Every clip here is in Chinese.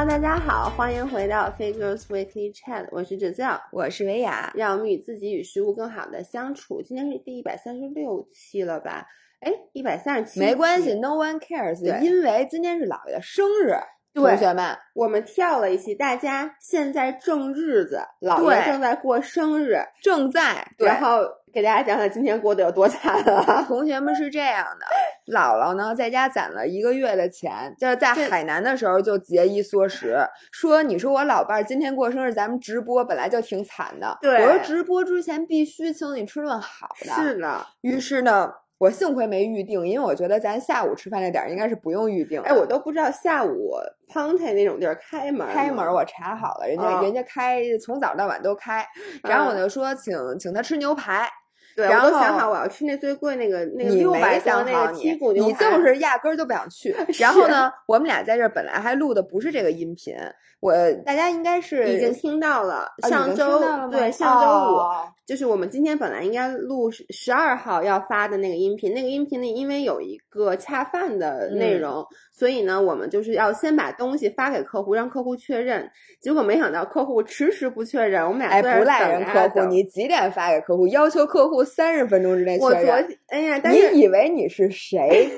Hello，大家好，欢迎回到 Figures Weekly Chat，我是哲教，我是维雅，让我们与自己与食物更好的相处。今天是第一百三十六期了吧？哎，一百三十七，没关系，No one cares，因为今天是姥爷的生日，对同学们，我们跳了一期，大家现在正日子，姥对爷正在过生日，正在然后给大家讲讲今天过得有多惨了。同学们是这样的，姥姥呢在家攒了一个月的钱，就是在海南的时候就节衣缩食，说你说我老伴儿今天过生日，咱们直播本来就挺惨的，对我说直播之前必须请你吃顿好的，是呢，于是呢。我幸亏没预定，因为我觉得咱下午吃饭那点儿应该是不用预定的。哎，我都不知道下午 Ponte 那种地儿开门吗开门我查好了，人家、啊人家开从早到晚都开，然后我就说请请他吃牛排，对，然后我都想好我要吃那最贵那个那个六百想那个剔你骨牛你，就是压根儿就不想去。然后呢，我们俩在这儿本来还录的不是这个音频，我大家应该是已经听到了。上周对上周五、哦就是我们今天本来应该录十十二号要发的那个音频，那个音频里因为有一个恰饭的内嗯容，所以呢，我们就是要先把东西发给客户，让客户确认。结果没想到客户迟迟不确认，我们俩哎，不赖人客户，你几点发给客户？要求客户三十分钟之内我昨确认。天哎呀，但是你以为你是谁？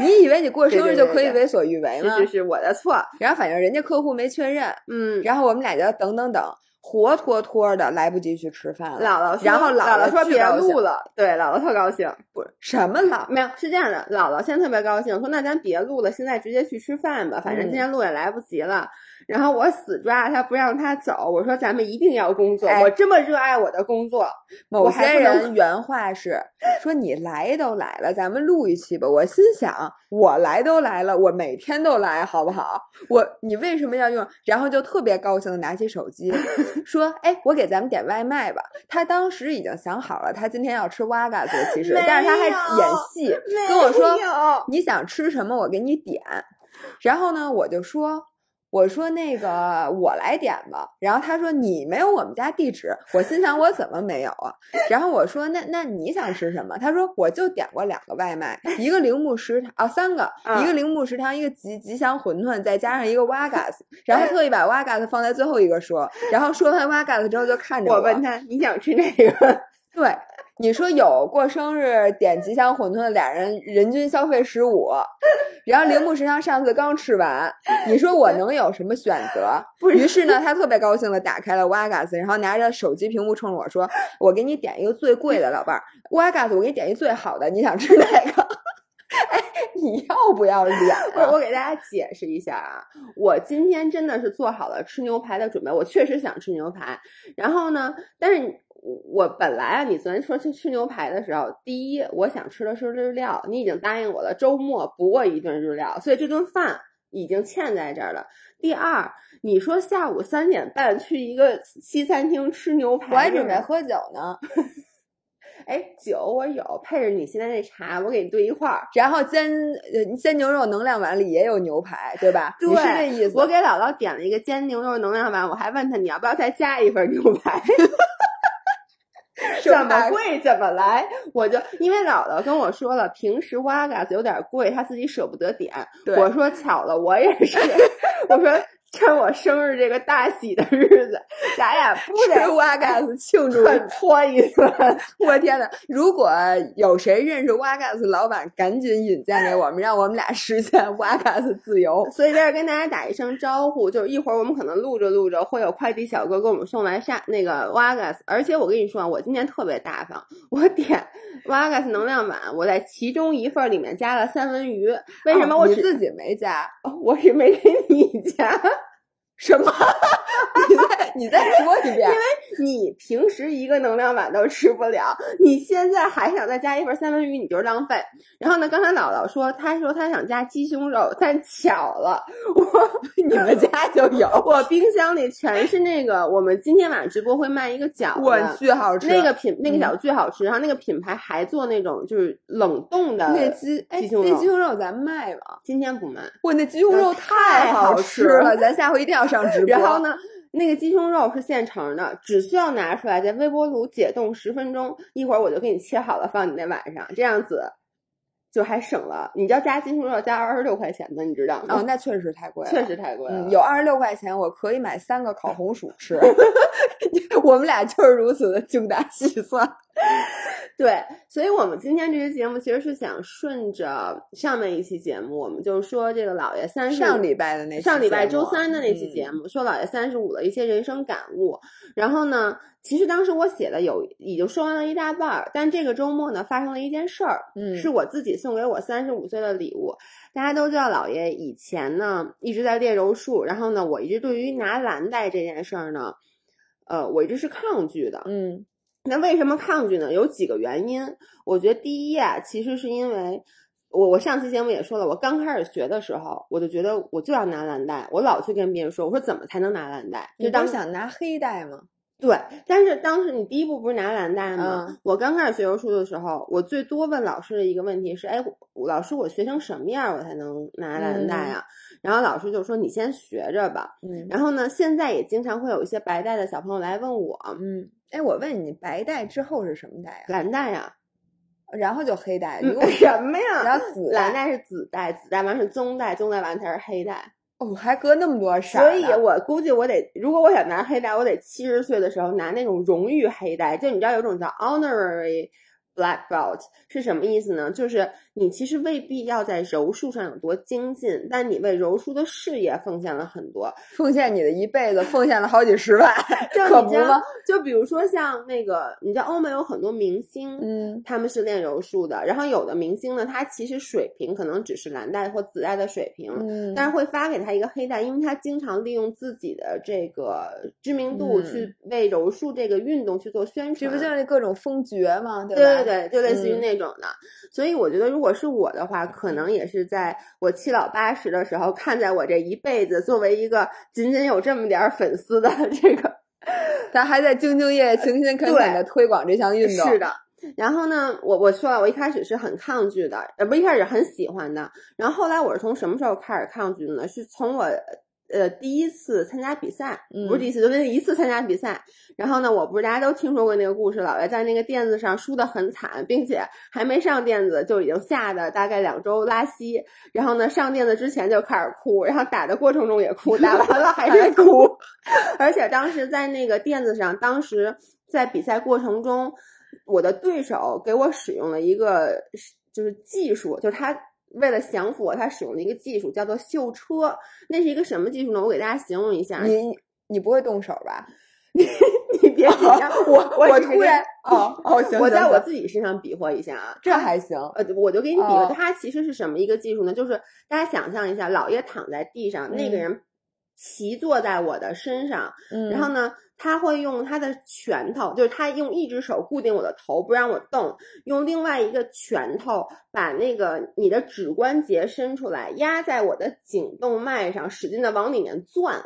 你以为你过生日就可以为所欲为吗？是是是我的错，然后反正人家客户没确认，嗯。然后我们俩就要等等等，活脱脱的来不及去吃饭了。姥姥说，然后姥姥说别录了，对，姥姥特高兴。不是什么老没有，是这样的，姥姥现在特别高兴，说那咱别录了，现在直接去吃饭吧，反正今嗯天录也来不及了。然后我死抓他不让他走，我说咱们一定要工作，哎我这么热爱我的工作，某些人原话是说你来都来了，咱们录一期吧。我心想，我来都来了，我每天都来，好不好？我你为什么要用？然后就特别高兴的拿起手机 说：“哎，我给咱们点外卖吧。”他当时已经想好了，他今天要吃哇嘎子，其实，但是他还演戏跟我说：“你想吃什么，我给你点。”然后呢，我就说。我说那个我来点吧，然后他说你没有我们家地址，我心想我怎么没有啊？然后我说那那你想吃什么？他说我就点过两个外卖，一个铃木食堂啊三个，嗯一个铃木食堂，一个吉吉祥馄饨，再加上一个瓦嘎斯，然后特意把瓦嘎斯放在最后一个说，然后说完瓦嘎斯之后就看着我问他你想吃哪个？对，你说有过生日点吉祥馄饨的俩人人均消费十五，然后铃木食堂上次刚吃完，你说我能有什么选择？于是呢，他特别高兴的打开了 Wagas，，然后拿着手机屏幕冲着我说：“我给你点一个最贵的，老伴儿，，Wagas，我给你点一最好的，你想吃哪个？” 哎，你要不要脸？我给大家解释一下啊，我今天真的是做好了吃牛排的准备，我确实想吃牛排。然后呢，但是我本来啊，你昨天说去吃牛排的时候，第一我想吃的是日料，你已经答应我了，周末补我一顿日料，所以这顿饭已经欠在这儿了。第二，你说下午三点半去一个西餐厅吃牛排，我还准备喝酒呢，哎，酒我有，配着你现在那茶，我给你兑一块儿。然后煎呃煎牛肉能量碗里也有牛排，对吧？对，你是这意思？我给姥姥点了一个煎牛肉能量碗，我还问他你要不要再加一份牛排，怎么贵怎么来。我就因为姥姥跟我说了，平时花嘎子有点贵，她自己舍不得点。我说巧了，我也是。我说趁我生日这个大喜的日子，咱俩 不吃得瓦嘎斯庆祝搓一顿。我天呐，如果有谁认识瓦嘎斯老板，赶紧引荐给我们，让我们俩实现瓦嘎斯自由。所以在这跟大家打一声招呼，就是一会儿我们可能录着录着会有快递小哥给我们送来下那个瓦嘎斯，而且我跟你说啊，我今天特别大方，我点瓦嘎斯能量碗，我在其中一份里面加了三文鱼，为什么我、哦自己没加？哦我是没给你加？什么？你再你再说一遍。因为你平时一个能量碗都吃不了，你现在还想再加一份三文鱼，你就是浪费。然后呢，刚才姥姥说，她说她想加鸡胸肉，但巧了，我你们家就有，我冰箱里全是那个，我们今天晚上直播会卖一个饺我子，巨好吃。那个品那个嗯饺子巨好吃，然后那个品牌还做那种就是冷冻的那鸡哎，鸡胸肉那鸡胸肉咱卖吗？今天不卖。我那鸡胸肉太好好吃了，咱下回一定要上直播。然后？呢，那个鸡胸肉是现成的，只需要拿出来在微波炉解冻十分钟，一会儿我就给你切好了，放你那碗上，这样子就还省了。你知道加鸡胸肉加二十六块钱的，你知道吗？哦，那确实太贵了，确实太贵了。有二十六块钱，我可以买三个烤红薯吃。我们俩就是如此的精打细算。对，所以我们今天这期节目其实是想顺着上面一期节目，我们就说这个老爷三十上礼拜的那上礼拜周三的那期节目，说老爷三十五的一些人生感悟。然后呢，其实当时我写的有已经说完了一大半儿，但这个周末呢发生了一件事儿，嗯，是我自己送给我三十五岁的礼物。大家都知道，老爷以前呢一直在练柔术，然后呢，我一直对于拿蓝带这件事儿呢，呃，我一直是抗拒的，嗯。那为什么抗拒呢？有几个原因。我觉得第一啊，其实是因为我我上期节目也说了，我刚开始学的时候，我就觉得我就要拿蓝带，我老去跟别人说，我说怎么才能拿蓝带？就当想拿黑带吗？对。但是当时你第一步不是拿蓝带吗？我刚开始学柔术的时候，我最多问老师的一个问题是：哎，老师，我学成什么样我才能拿蓝带啊？然后老师就说：“你先学着吧。”嗯。然后呢，现在也经常会有一些白带的小朋友来问我，嗯。哎，我问你，白带之后是什么带呀？蓝带呀，然后就黑带。你问 什么呀？然后紫蓝带是紫带，紫带完是棕带，棕带完才是黑带。哦，还隔那么多色。所以我估计我得，如果我想拿黑带，我得七十岁的时候拿那种荣誉黑带。就你知道有种叫 honorary black belt 是什么意思呢？就是。你其实未必要在柔术上有多精进，但你为柔术的事业奉献了很多，奉献你的一辈子，奉献了好几十万，可不吗？就比如说像那个，你知道欧美有很多明星，嗯，他们是练柔术的，然后有的明星呢，他其实水平可能只是蓝带或紫带的水平，嗯，但是会发给他一个黑带，因为他经常利用自己的这个知名度去为柔术这个运动去做宣传，这不就是各种封爵吗？对对对，就类似于那种的，所以我觉得如。如果是我的话，可能也是在我七老八十的时候，看在我这一辈子作为一个仅仅有这么点粉丝的 这个，咱还在兢兢业业、勤勤恳恳的推广这项运动。是的。然后呢，我我说了，我一开始是很抗拒的，呃，不，一开始很喜欢的。然后后来我是从什么时候开始抗拒的呢？是从我。呃，第一次参加比赛，不是第一次，就那一次参加比赛。然后呢，我不是大家都听说过那个故事，老爷在那个垫子上输得很惨，并且还没上垫子就已经吓得大概两周拉稀。然后呢，上垫子之前就开始哭，然后打的过程中也哭，打完了还是哭。而且当时在那个垫子上，当时在比赛过程中，我的对手给我使用了一个就是技术，就是他。为了降服我，他使用了一个技术叫做秀车。那是一个什么技术呢？我给大家形容一下。你你不会动手吧？你你别紧张，我我突然哦哦行，我在我自己身上比划一下啊，这还行。呃，我就给你比划，它其实是什么一个技术呢？就是大家想象一下，老爷躺在地上，那个人骑坐在我的身上，然后呢？他会用他的拳头，就是他用一只手固定我的头，不让我动，用另外一个拳头把那个你的指关节伸出来，压在我的颈动脉上，使劲的往里面钻。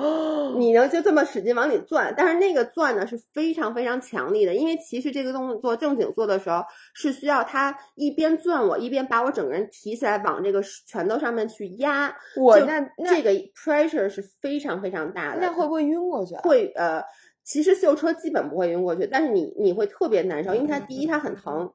你能就这么使劲往里钻，但是那个钻呢是非常非常强力的，因为其实这个动作正经做的时候是需要他一边钻我，一边把我整个人提起来往这个拳头上面去压。我那这个 pressure 是非常非常大的。那会不会晕过去？会呃，其实秀车基本不会晕过去，但是你你会特别难受，因为它第一它很疼，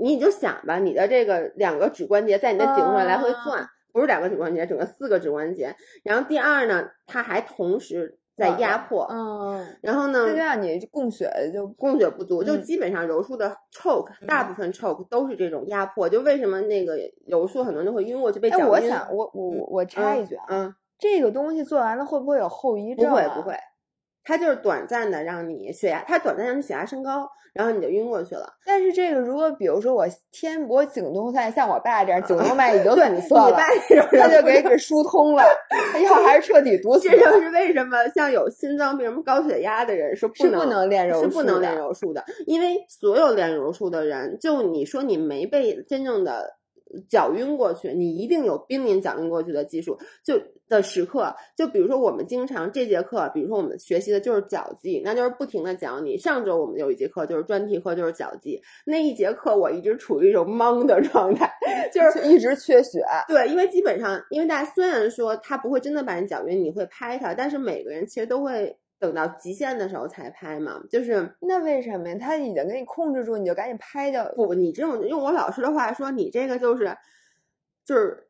你就想吧，你的这个两个指关节在你的颈上来回钻。不是两个指关节，整个四个指关节。然后第二呢，它还同时在压迫，嗯，然后呢，就让你供血就供血不足，就基本上柔术的 choke 大部分 choke 都是这种压迫。就为什么那个柔术很多人就会晕过去被脚晕？我想，我我我我插一句啊，嗯，这个东西做完了会不会有后遗症？不会不会。它就是短暂的让你血压，它短暂让你血压升高，然后你就晕过去了。但是这个如果比如说我天我颈动脉像我爸这样颈动脉已经堵塞 了，他就给给疏通了，他要还是彻底堵死。这就是为什么像有心脏病、高血压的人是不能不能练柔是不能练柔术的，因为所有练柔术的人，就你说你没被真正的。脚晕过去，你一定有濒临脚晕过去的技术，就的时刻。就比如说，我们经常这节课，比如说我们学习的就是脚技，那就是不停的讲你。上周我们有一节课就是专题课，就是脚技。那一节课我一直处于一种懵的状态，就是一直缺血。对，因为基本上，因为大家虽然说他不会真的把你脚晕，你会拍他，但是每个人其实都会等到极限的时候才拍嘛，就是那为什么呀？他已经给你控制住，你就赶紧拍掉。不，你这种用我老师的话说，你这个就是就是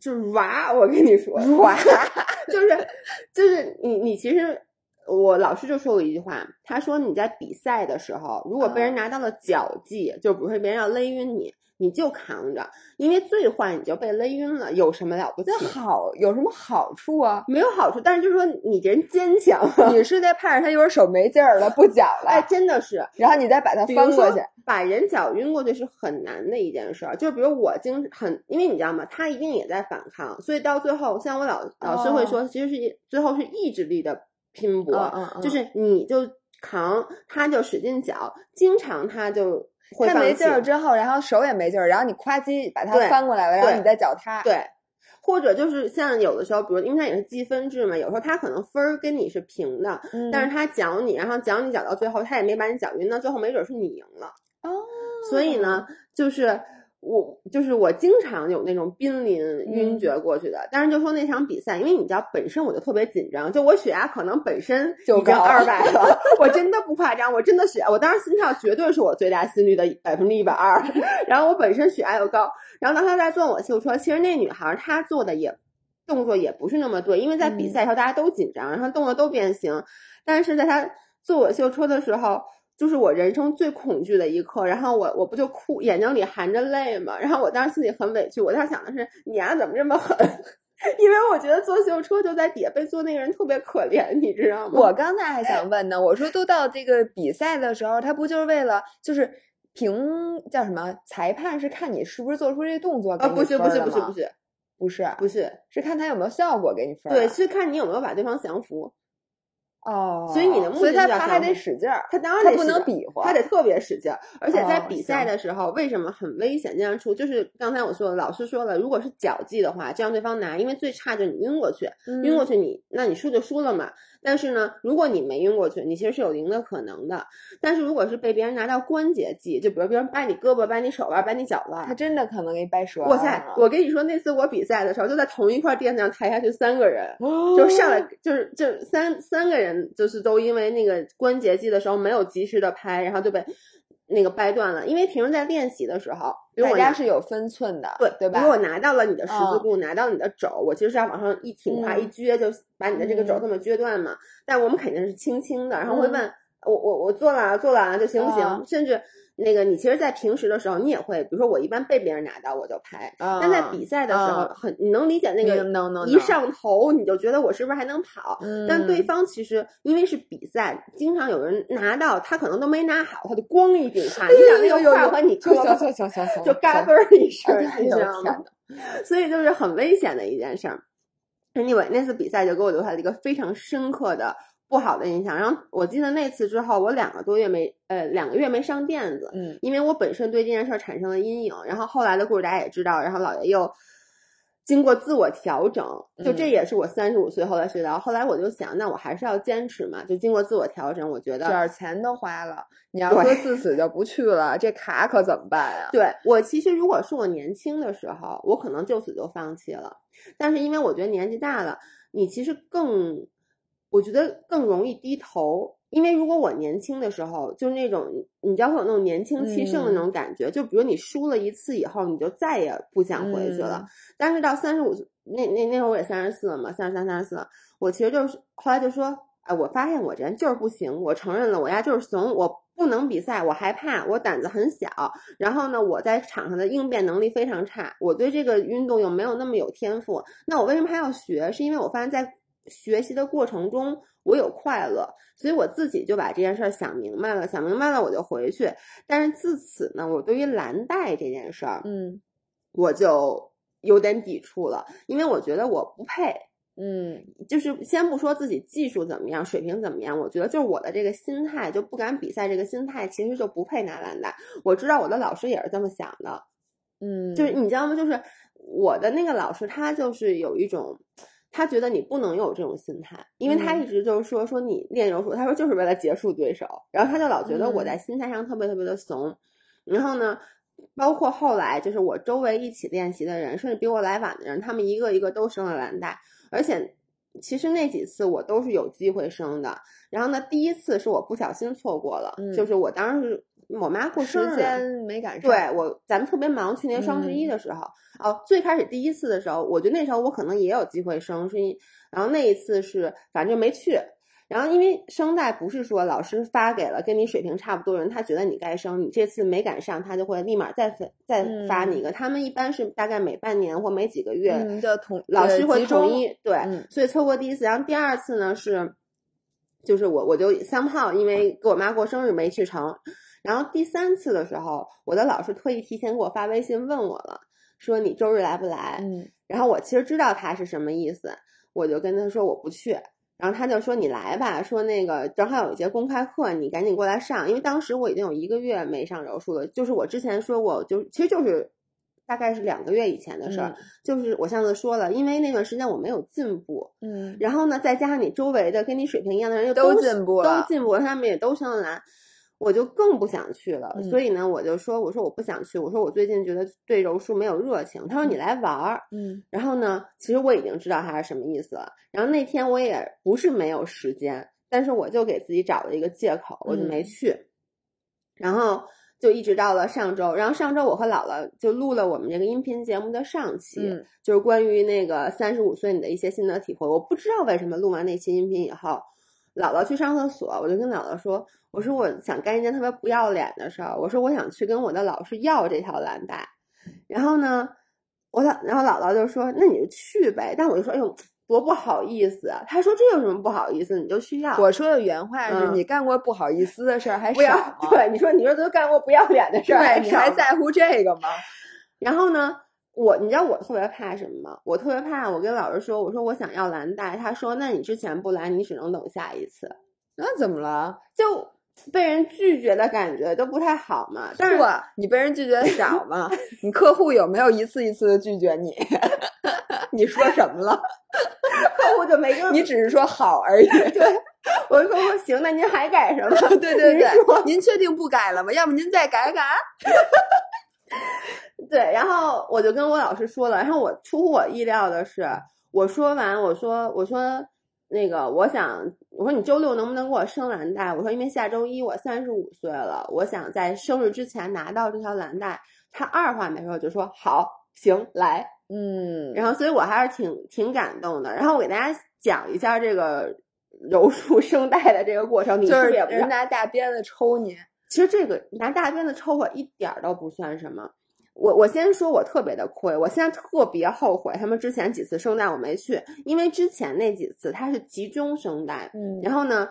就是娃，我跟你说 娃，就是就是你你其实我老师就说过一句话，他说你在比赛的时候，如果被人拿到了脚技，就比如说别人要勒晕你。你就扛着，因为最坏你就被勒晕了，有什么了不起？好有什么好处啊？没有好处，但是就是说你这人坚强。你是在盼着他一会儿手没劲儿了不脚 了？哎，真的是。然后你再把他翻过去，把人脚晕过去是很难的一件事儿。就比如我经很，因为你知道吗？他一定也在反抗，所以到最后，像我老老师会说，其实是最后是意志力的拼搏，就是你就扛，他就使劲脚，经常他就。他没劲儿之后，然后手也没劲儿，然后你夸叽把它翻过来了，然后你再脚踏。对，或者就是像有的时候，比如因为它也是积分制嘛，有时候他可能分儿跟你是平的，但是他搅你，然后搅你搅到最后，他也没把你搅晕，那最后没准是你赢了。哦，所以呢，就是。我就是我经常有那种濒临晕厥过去的，但是就说那场比赛，因为你知道本身我就特别紧张，就我血压可能本身就高二百了，我真的不夸张，我真的血，我当时心跳绝对是我最大心率的百分之一百二，然后我本身血压又高，然后当时在坐我秀车，其实那女孩她做的也动作也不是那么对，因为在比赛时候大家都紧张，然后动作都变形，但是在她坐我秀车的时候。就是我人生最恐惧的一刻，然后我我不就哭，眼睛里含着泪嘛，然后我当时心里很委屈，我当时想的是你丫怎么这么狠？因为我觉得坐秀车就在底下被坐那个人特别可怜，你知道吗？我刚才还想问呢，我说都到这个比赛的时候，他不就是为了就是评叫什么？裁判是看你是不是做出这动作？啊，不是不是不是不是不是不是是看他有没有效果给你分？对，是看你有没有把对方降服。哦，所以你的目的，他他还得使劲儿，他当然他不能比划，他得特别使劲儿。而且在比赛的时候，为什么很危险？这样出就是刚才我说的，老师说了，如果是脚技的话，就让对方拿，因为最差就是你晕过去，晕过去你那你输就输了嘛。但是呢，如果你没晕过去，你其实是有赢的可能的。但是如果是被别人拿到关节技，就比如别人掰你胳膊、掰你手腕、掰你脚腕，他真的可能给你掰折了。哇塞！我跟你说，那次我比赛的时候，就在同一块垫子上抬下去三个人，就上来就是就三三个人，就是都因为那个关节技的时候没有及时的拍，然后就被。那个掰断了，因为平时在练习的时候，大家是有分寸的，对对吧？如果我拿到了你的十字固，拿到你的肘，我其实是要往上一挺胯一撅，就把你的这个肘这么撅断嘛。但我们肯定是轻轻的，然后会问我我我做了做了就行不行？甚至。那个，你其实，在平时的时候，你也会，比如说，我一般被别人拿到，我就拍。但在比赛的时候，很，你能理解那个一上头，你就觉得我是不是还能跑？但对方其实因为是比赛，经常有人拿到，他可能都没拿好，他就咣一顶胯，你想那个胯和你行行行行行，就嘎嘣儿一声，你知道吗？所以就是很危险的一件事儿。Anyway，那次比赛就给我留下了一个非常深刻的。不好的印象，然后我记得那次之后，我两个多月没，呃，两个月没上垫子，嗯，因为我本身对这件事产生了阴影。然后后来的故事大家也知道，然后姥爷又经过自我调整，就这也是我三十五岁后来学到。后来我就想，那我还是要坚持嘛，就经过自我调整，我觉得这点钱都花了，你要说自此就不去了，这卡可怎么办呀？对我其实如果是我年轻的时候，我可能就此就放弃了，但是因为我觉得年纪大了，你其实更。我觉得更容易低头，因为如果我年轻的时候，就是那种你知道会有那种年轻气盛的那种感觉，就比如你输了一次以后，你就再也不想回去了。但是到三十五岁，那那那会儿我也三十四了嘛，三十三、三十四，我其实就是后来就说，哎，我发现我这人就是不行，我承认了，我呀就是怂，我不能比赛，我害怕，我胆子很小，然后呢，我在场上的应变能力非常差，我对这个运动又没有那么有天赋，那我为什么还要学？是因为我发现，在学习的过程中，我有快乐，所以我自己就把这件事儿想明白了。想明白了，我就回去。但是自此呢，我对于蓝带这件事儿，嗯，我就有点抵触了，因为我觉得我不配。嗯，就是先不说自己技术怎么样，水平怎么样，我觉得就是我的这个心态就不敢比赛，这个心态其实就不配拿蓝带。我知道我的老师也是这么想的，嗯，就是你知道吗？就是我的那个老师，他就是有一种。他觉得你不能有这种心态，因为他一直就是说说你练柔术，他说就是为了结束对手，然后他就老觉得我在心态上特别特别的怂。然后呢，包括后来就是我周围一起练习的人，甚至比我来晚的人，他们一个一个都升了蓝带，而且其实那几次我都是有机会升的。然后呢，第一次是我不小心错过了，嗯就是我当时我妈过生日，时间没赶上。对我咱们特别忙，去年双十一嗯的时候，哦，最开始第一次的时候，我觉得那时候我可能也有机会生，是因然后那一次是反正没去。然后，因为声带不是说老师发给了跟你水平差不多的人，他觉得你该生，你这次没赶上，他就会立马再分再发你一个。他们一般是大概每半年或每几个月，嗯，就统老师会统一对，嗯所以错过第一次，然后第二次呢是，就是我我就 somehow 因为给我妈过生日没去成，然后第三次的时候，我的老师特意提前给我发微信问我了，说你周日来不来？嗯然后我其实知道他是什么意思，我就跟他说我不去。然后他就说你来吧，说那个正好有一节公开课，你赶紧过来上。因为当时我已经有一个月没上柔术了，就是我之前说过，就其实就是大概是两个月以前的事儿。就是我上次说了，因为那段时间我没有进步，嗯然后呢，再加上你周围的跟你水平一样的人又都都进步了都进步了，他们也都上得来，我就更不想去了。嗯所以呢，我就说，我说我不想去，我说我最近觉得对柔术没有热情。他说你来玩儿，嗯然后呢，其实我已经知道他是什么意思了。然后那天我也不是没有时间，但是我就给自己找了一个借口，我就没嗯去。然后就一直到了上周，然后上周我和姥姥就录了我们这个音频节目的上期，嗯就是关于那个三十五岁你的一些心得体会。我不知道为什么录完那期音频以后，姥姥去上厕所，我就跟姥姥说，我说我想干一件特别不要脸的事儿，我说我想去跟我的老师要这条蓝带。然后呢，我姥，然后姥姥就说，那你就去呗。但我就说，哎呦，多不好意思啊。他说这有什么不好意思？你就去要。我说的原话是嗯你干过不好意思的事儿还不要少？对你说，你说都干过不要脸的事儿，对，你还在乎这个吗？然后呢，我你知道我特别怕什么吗？我特别怕我跟老师说，我说我想要蓝带，他说那你之前不来，你只能等下一次，那怎么了？就被人拒绝的感觉都不太好嘛。但是不，你被人拒绝的 少吗？你客户有没有一次一次的拒绝你？你说什么了？客户就没跟你只是说好而已。对，我就跟我说行，那您还改什么？对对对，您确定不改了吗？要不您再改改？对，然后我就跟我老师说了，然后我出乎我意料的是，我说完，我说我说那个，我想我说你周六能不能给我生蓝带？我说因为下周一我三十五岁了，我想在生日之前拿到这条蓝带。他二话没说就说好，行，来。嗯，然后所以我还是挺挺感动的。然后我给大家讲一下这个柔术生带的这个过程，你就是是不是也不知道人拿大鞭子抽你。其实这个拿大鞭子抽我一点儿都不算什么。我我先说，我特别的亏，我现在特别后悔他们之前几次圣诞我没去，因为之前那几次它是集中圣诞，嗯然后呢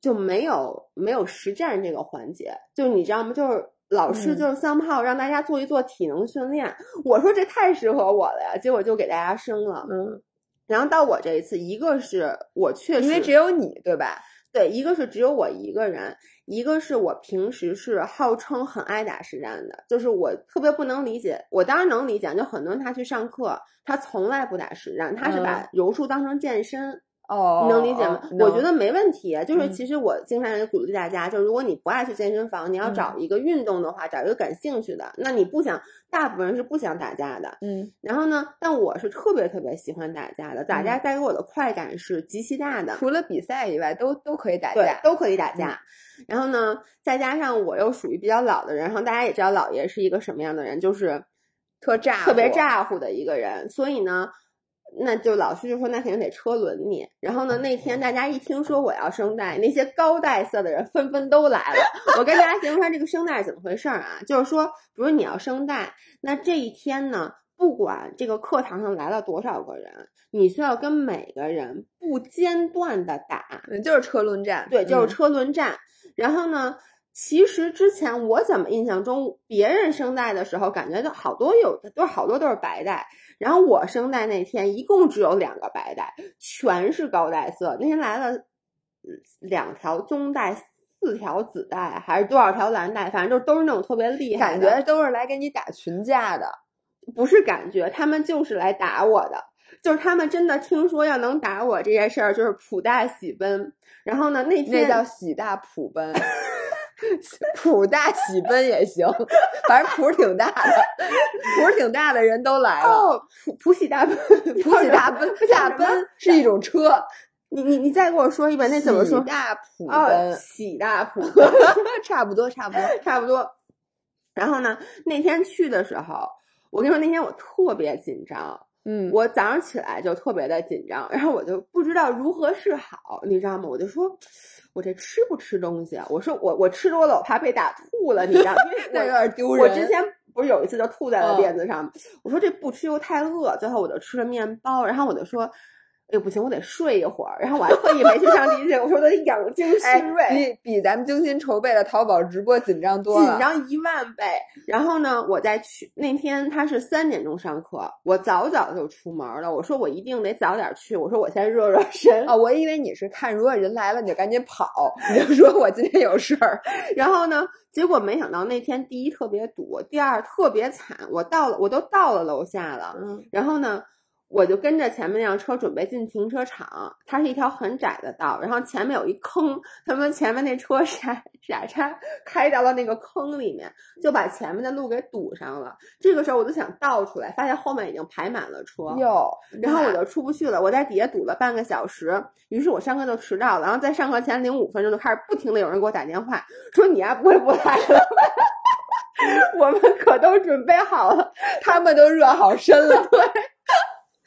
就没有没有实战这个环节，就你知道吗？就是老师嗯就是三炮让大家做一做体能训练，我说这太适合我了呀，结果就给大家生了。嗯，然后到我这一次，一个是我确实因为只有你对吧？对，一个是只有我一个人，一个是我平时是号称很爱打实战的，就是我特别不能理解，我当然能理解，就很多人他去上课，他从来不打实战，他是把柔术当成健身，哦，你能理解吗？我觉得没问题，就是嗯其实我经常也鼓励大家，就是如果你不爱去健身房，你要找一个运动的话，找一个感兴趣的，那你不想，大部分人是不想打架的，嗯然后呢，但我是特别特别喜欢打架的，打架带给我的快感是极其大的。除了比赛以外，都都可以打架，。都可以打架。然后呢，再加上我又属于比较老的人，然后大家也知道老爷是一个什么样的人，就是特咋特别呼咋呼的一个人，所以呢。那就老师就说那肯定得车轮你，然后呢那天大家一听说我要声带，那些高带色的人纷纷都来了。我跟大家形容一下这个声带是怎么回事儿啊？就是说，比如你要声带，那这一天呢，不管这个课堂上来了多少个人，你需要跟每个人不间断的打，嗯就是车轮战，对，就是嗯车轮战。然后呢，其实之前我怎么印象中，别人声带的时候，感觉都好多有的都是好多都是白带，然后我声带那天一共只有两个白带，全是高带色。那天来了嗯两条棕带。四条紫带还是多少条蓝带，反正就都是那种特别厉害感，觉都是来给你打群架的。不是感觉，他们就是来打我的，就是他们真的听说要能打我这件事儿，就是普大喜奔。然后呢，那那天叫喜大普奔，谱大喜奔也行，反正普挺大的，普挺大的人都来了。哦，普普喜大奔，普喜大奔，大奔是一种车。你你你再给我说一遍，那怎么说？喜大普哦，奔，喜大普 差不多，差不多。差不多。然后呢，那天去的时候，我跟你说，那天我特别紧张，嗯，我早上起来就特别的紧张，然后我就不知道如何是好，你知道吗？我就说，我这吃不吃东西啊？我说我我吃多了，我怕被打吐了，你知道吗？因为 那有我点丢人。我之前不是有一次就吐在了嗯垫子上吗？我说这不吃又太饿，最后我就吃了面包，然后我就说。哎不行，我得睡一会儿。然后我还特意没去上地铁，我说我得养精哎蓄锐。，比比咱们精心筹备的淘宝直播紧张多了。紧张一万倍。然后呢，我再去那天他是三点钟上课，我早早就出门了。我说我一定得早点去，我说我先热热身。哦，我以为你是看如果人来了你就赶紧跑，你就说我今天有事儿。然后呢，结果没想到那天第一特别堵，第二特别惨。我到了，我都到了楼下了。嗯，然后呢，我就跟着前面那辆车准备进停车场，它是一条很窄的道，然后前面有一坑，他们前面那车傻 傻叉开到了那个坑里面，就把前面的路给堵上了。这个时候我就想倒出来，发现后面已经排满了车。哟，然后我就出不去了，我在底下堵了半个小时，于是我上课就迟到了。然后在上课前零五分钟就开始不停的有人给我打电话，说你呀不会不来了，我们可都准备好了。他们都热好身了。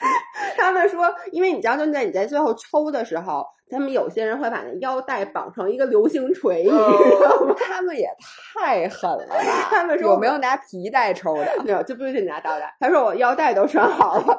他们说，因为你知道，就在你在最后抽的时候，他们有些人会把那腰带绑成一个流星锤，你知道吗？他们也太狠了吧！他们说我没有拿皮带抽的？没有，就不一定拿刀带。他说我腰带都拴好了，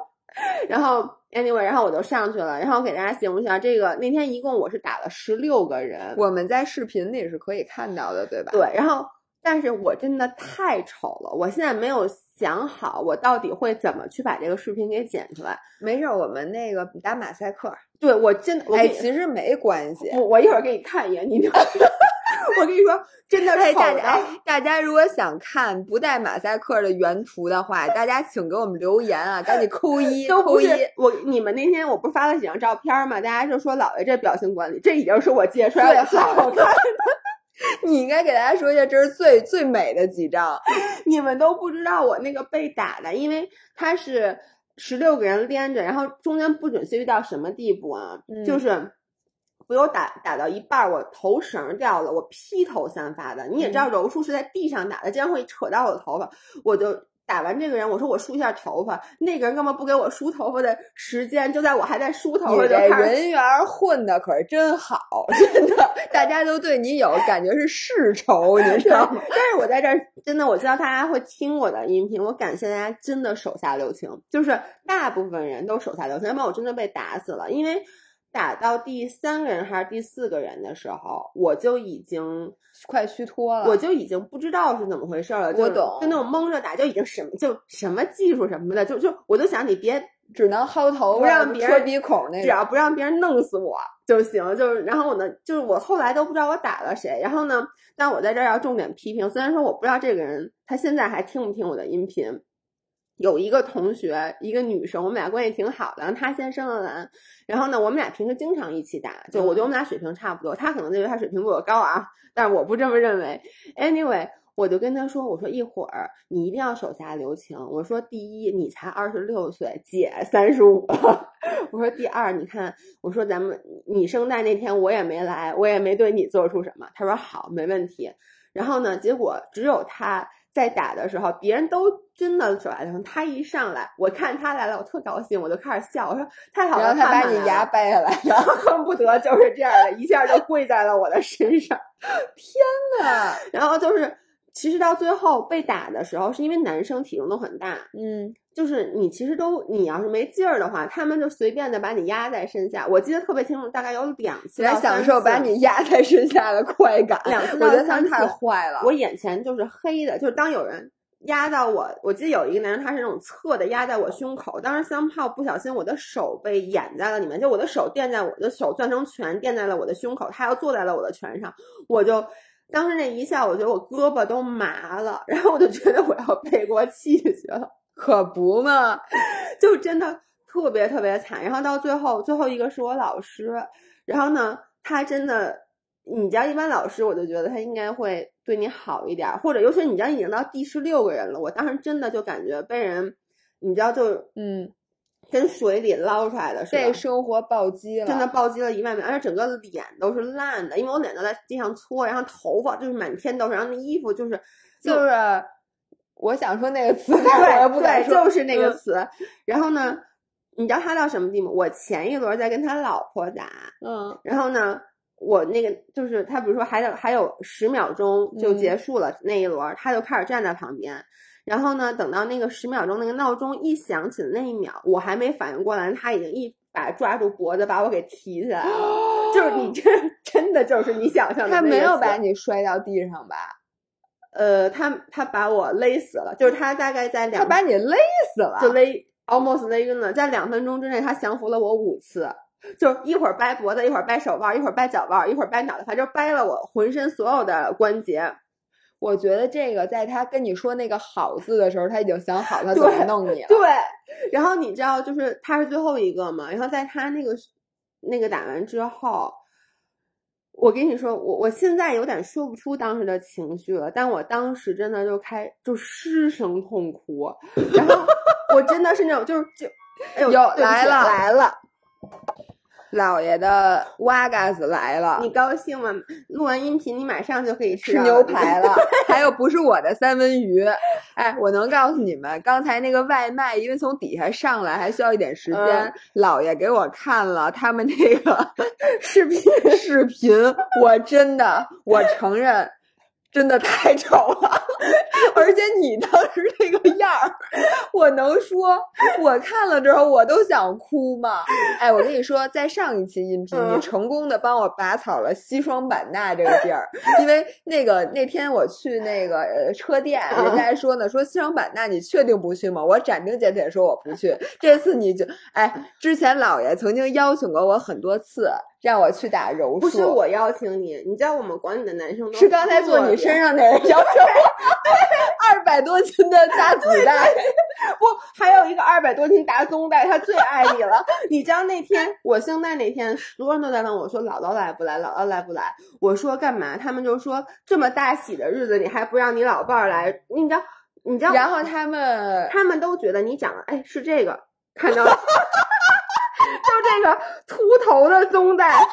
然后 anyway，然后我就上去了，然后给大家形容一下，这个那天一共我是打了十六个人，我们在视频里是可以看到的，对吧？对，然后但是我真的太丑了，我现在没有想好我到底会怎么去把这个视频给剪出来。没事儿，我们那个打马赛克。对我真的，我哎，其实没关系。我我一会儿给你看一眼，你就 我跟你说，真的哎，丑的大家哎，大家如果想看不带马赛克的原图的话，大家请给我们留言啊，赶紧扣一 都扣一。我你们那天我不是发了几张照片吗？大家就说姥爷这表情管理，这已经是我截出来最好看。你应该给大家说一下，这是最最美的几张。你们都不知道我那个被打的，因为他是十六个人连着，然后中间不准确到什么地步啊？嗯就是我有打打到一半儿，我头绳掉了，我披头散发的。你也知道柔术是在地上打的，竟然会扯到我的头发，我就。打完这个人，我说我梳一下头发，那个人根本不给我梳头发的时间，就在我还在梳头发就开始人缘儿混的可是真好，真的，大家都对你有感觉是世仇，你知道吗？但是我在这儿真的，我知道大家会听我的音频，我感谢大家真的手下留情，就是大部分人都手下留情，要不然我真的被打死了。因为打到第三个人还是第四个人的时候，我就已经快虚脱了。我就已经不知道是怎么回事了，就我懂就那种蒙着打，就已经什么就什么技术什么的，就就我就想你别只能薅头不、让别人戳鼻孔那种。只要不让别人弄死我就行。就是，然后我呢，就是我后来都不知道我打了谁。然后呢，但我在这儿要重点批评，虽然说我不知道这个人他现在还听不听我的音频。有一个同学，一个女生，我们俩关系挺好的。然后她先升了蓝，然后呢，我们俩平时经常一起打，就我觉得我们俩水平差不多。她可能觉得她水平比我高啊，但是我不这么认为。Anyway，我就跟她说，我说一会儿你一定要手下留情。我说第一，你才二十六岁，姐三十五。我说第二，你看，我说咱们你生诞那天我也没来，我也没对你做出什么。她说好，没问题。然后呢，结果只有他在打的时候，别人都真的手下留情，他一上来，我看他来了，我特高兴，我就开始笑，我说太好了，然后他把你牙掰下来，然后恨不得就是这样的，一下就跪在了我的身上。天呐，然后就是，其实到最后被打的时候，是因为男生体重都很大，嗯，就是你其实都你要是没劲儿的话，他们就随便的把你压在身下。我记得特别清楚，大概有两次来享受把你压在身下的快感。两次我觉得他到三次们太坏了。我眼前就是黑的，就是当有人压到我，我记得有一个男人他是那种侧的压在我胸口，当时香炮不小心我的手被掩在了里面，就我的手垫在我的手攥成拳垫在了我的胸口，他要坐在了我的拳上，我就。当时那一下，我觉得我胳膊都麻了，然后我就觉得我要背过气去了。可不嘛，就真的特别特别惨。然后到最后，最后一个是我老师，然后呢，他真的你知道，一般老师我就觉得他应该会对你好一点，或者尤其你知道已经到第十六个人了，我当时真的就感觉被人，你知道就嗯，跟水里捞出来的似的，被生活暴击了，真的暴击了一万遍，而且整个脸都是烂的，因为我脸都在地上搓，然后头发就是满天都是，然后那衣服就是就是我想说那个词，对但我不敢对，说，就是那个嗯词。然后呢，你知道他到什么地步？我前一轮在跟他老婆打，嗯然后呢，我那个就是他，比如说还有还有十秒钟就嗯结束了那一轮，他就开始站在旁边。然后呢，等到那个十秒钟那个闹钟一响起的那一秒，我还没反应过来，他已经一把抓住脖子把我给提起来了。就是你 这真的就是你想象的他没有把你摔到地上吧？呃，他他把我勒死了，就是他大概在两他把你勒死了，就勒 almost 勒晕了，在两分钟之内，他降服了我五次，就是一会儿掰脖子，一会儿掰手腕，一会儿掰脚腕，一会儿掰脑袋，反正掰了我浑身所有的关节。我觉得这个在他跟你说那个“好”字的时候，他已经想好他怎么弄你了。对，然后你知道，就是他是最后一个嘛，然后在他那个那个打完之后。我跟你说，我我现在有点说不出当时的情绪了，但我当时真的就开就失声痛哭，然后我真的是那种就是就，哎呦，有来了。来了，老爷的瓦嘎子来了，你高兴吗？录完音频，你马上就可以吃吃牛排了，还有不是我的三文鱼。哎，我能告诉你们，刚才那个外卖，因为从底下上来还需要一点时间，嗯姥爷给我看了他们那个视频。视频，我真的，我承认。真的太丑了，而且你当时那个样儿，我能说，我看了之后我都想哭吗？哎，我跟你说，在上一期音频，你嗯成功的帮我拔草了西双版纳这个地儿，因为那个那天我去那个呃车店，人家还说呢，说西双版纳你确定不去吗？我斩钉截铁说我不去。这次你就哎，之前姥爷曾经邀请过我很多次，让我去打柔术，不是我邀请你，你知道我们管理的男生都是刚才坐你身上，上那人邀请我二百多斤的大子弹，不还有一个二百多斤大棕带，他最爱你了。你知道那天我圣诞那天，所有人都在问我说姥姥来不来，姥姥来不来？我说干嘛？他们就说这么大喜的日子，你还不让你老伴儿来？你知道，你知道，然后他们他们都觉得你长得哎是这个，看到了。就这个秃头的棕带，他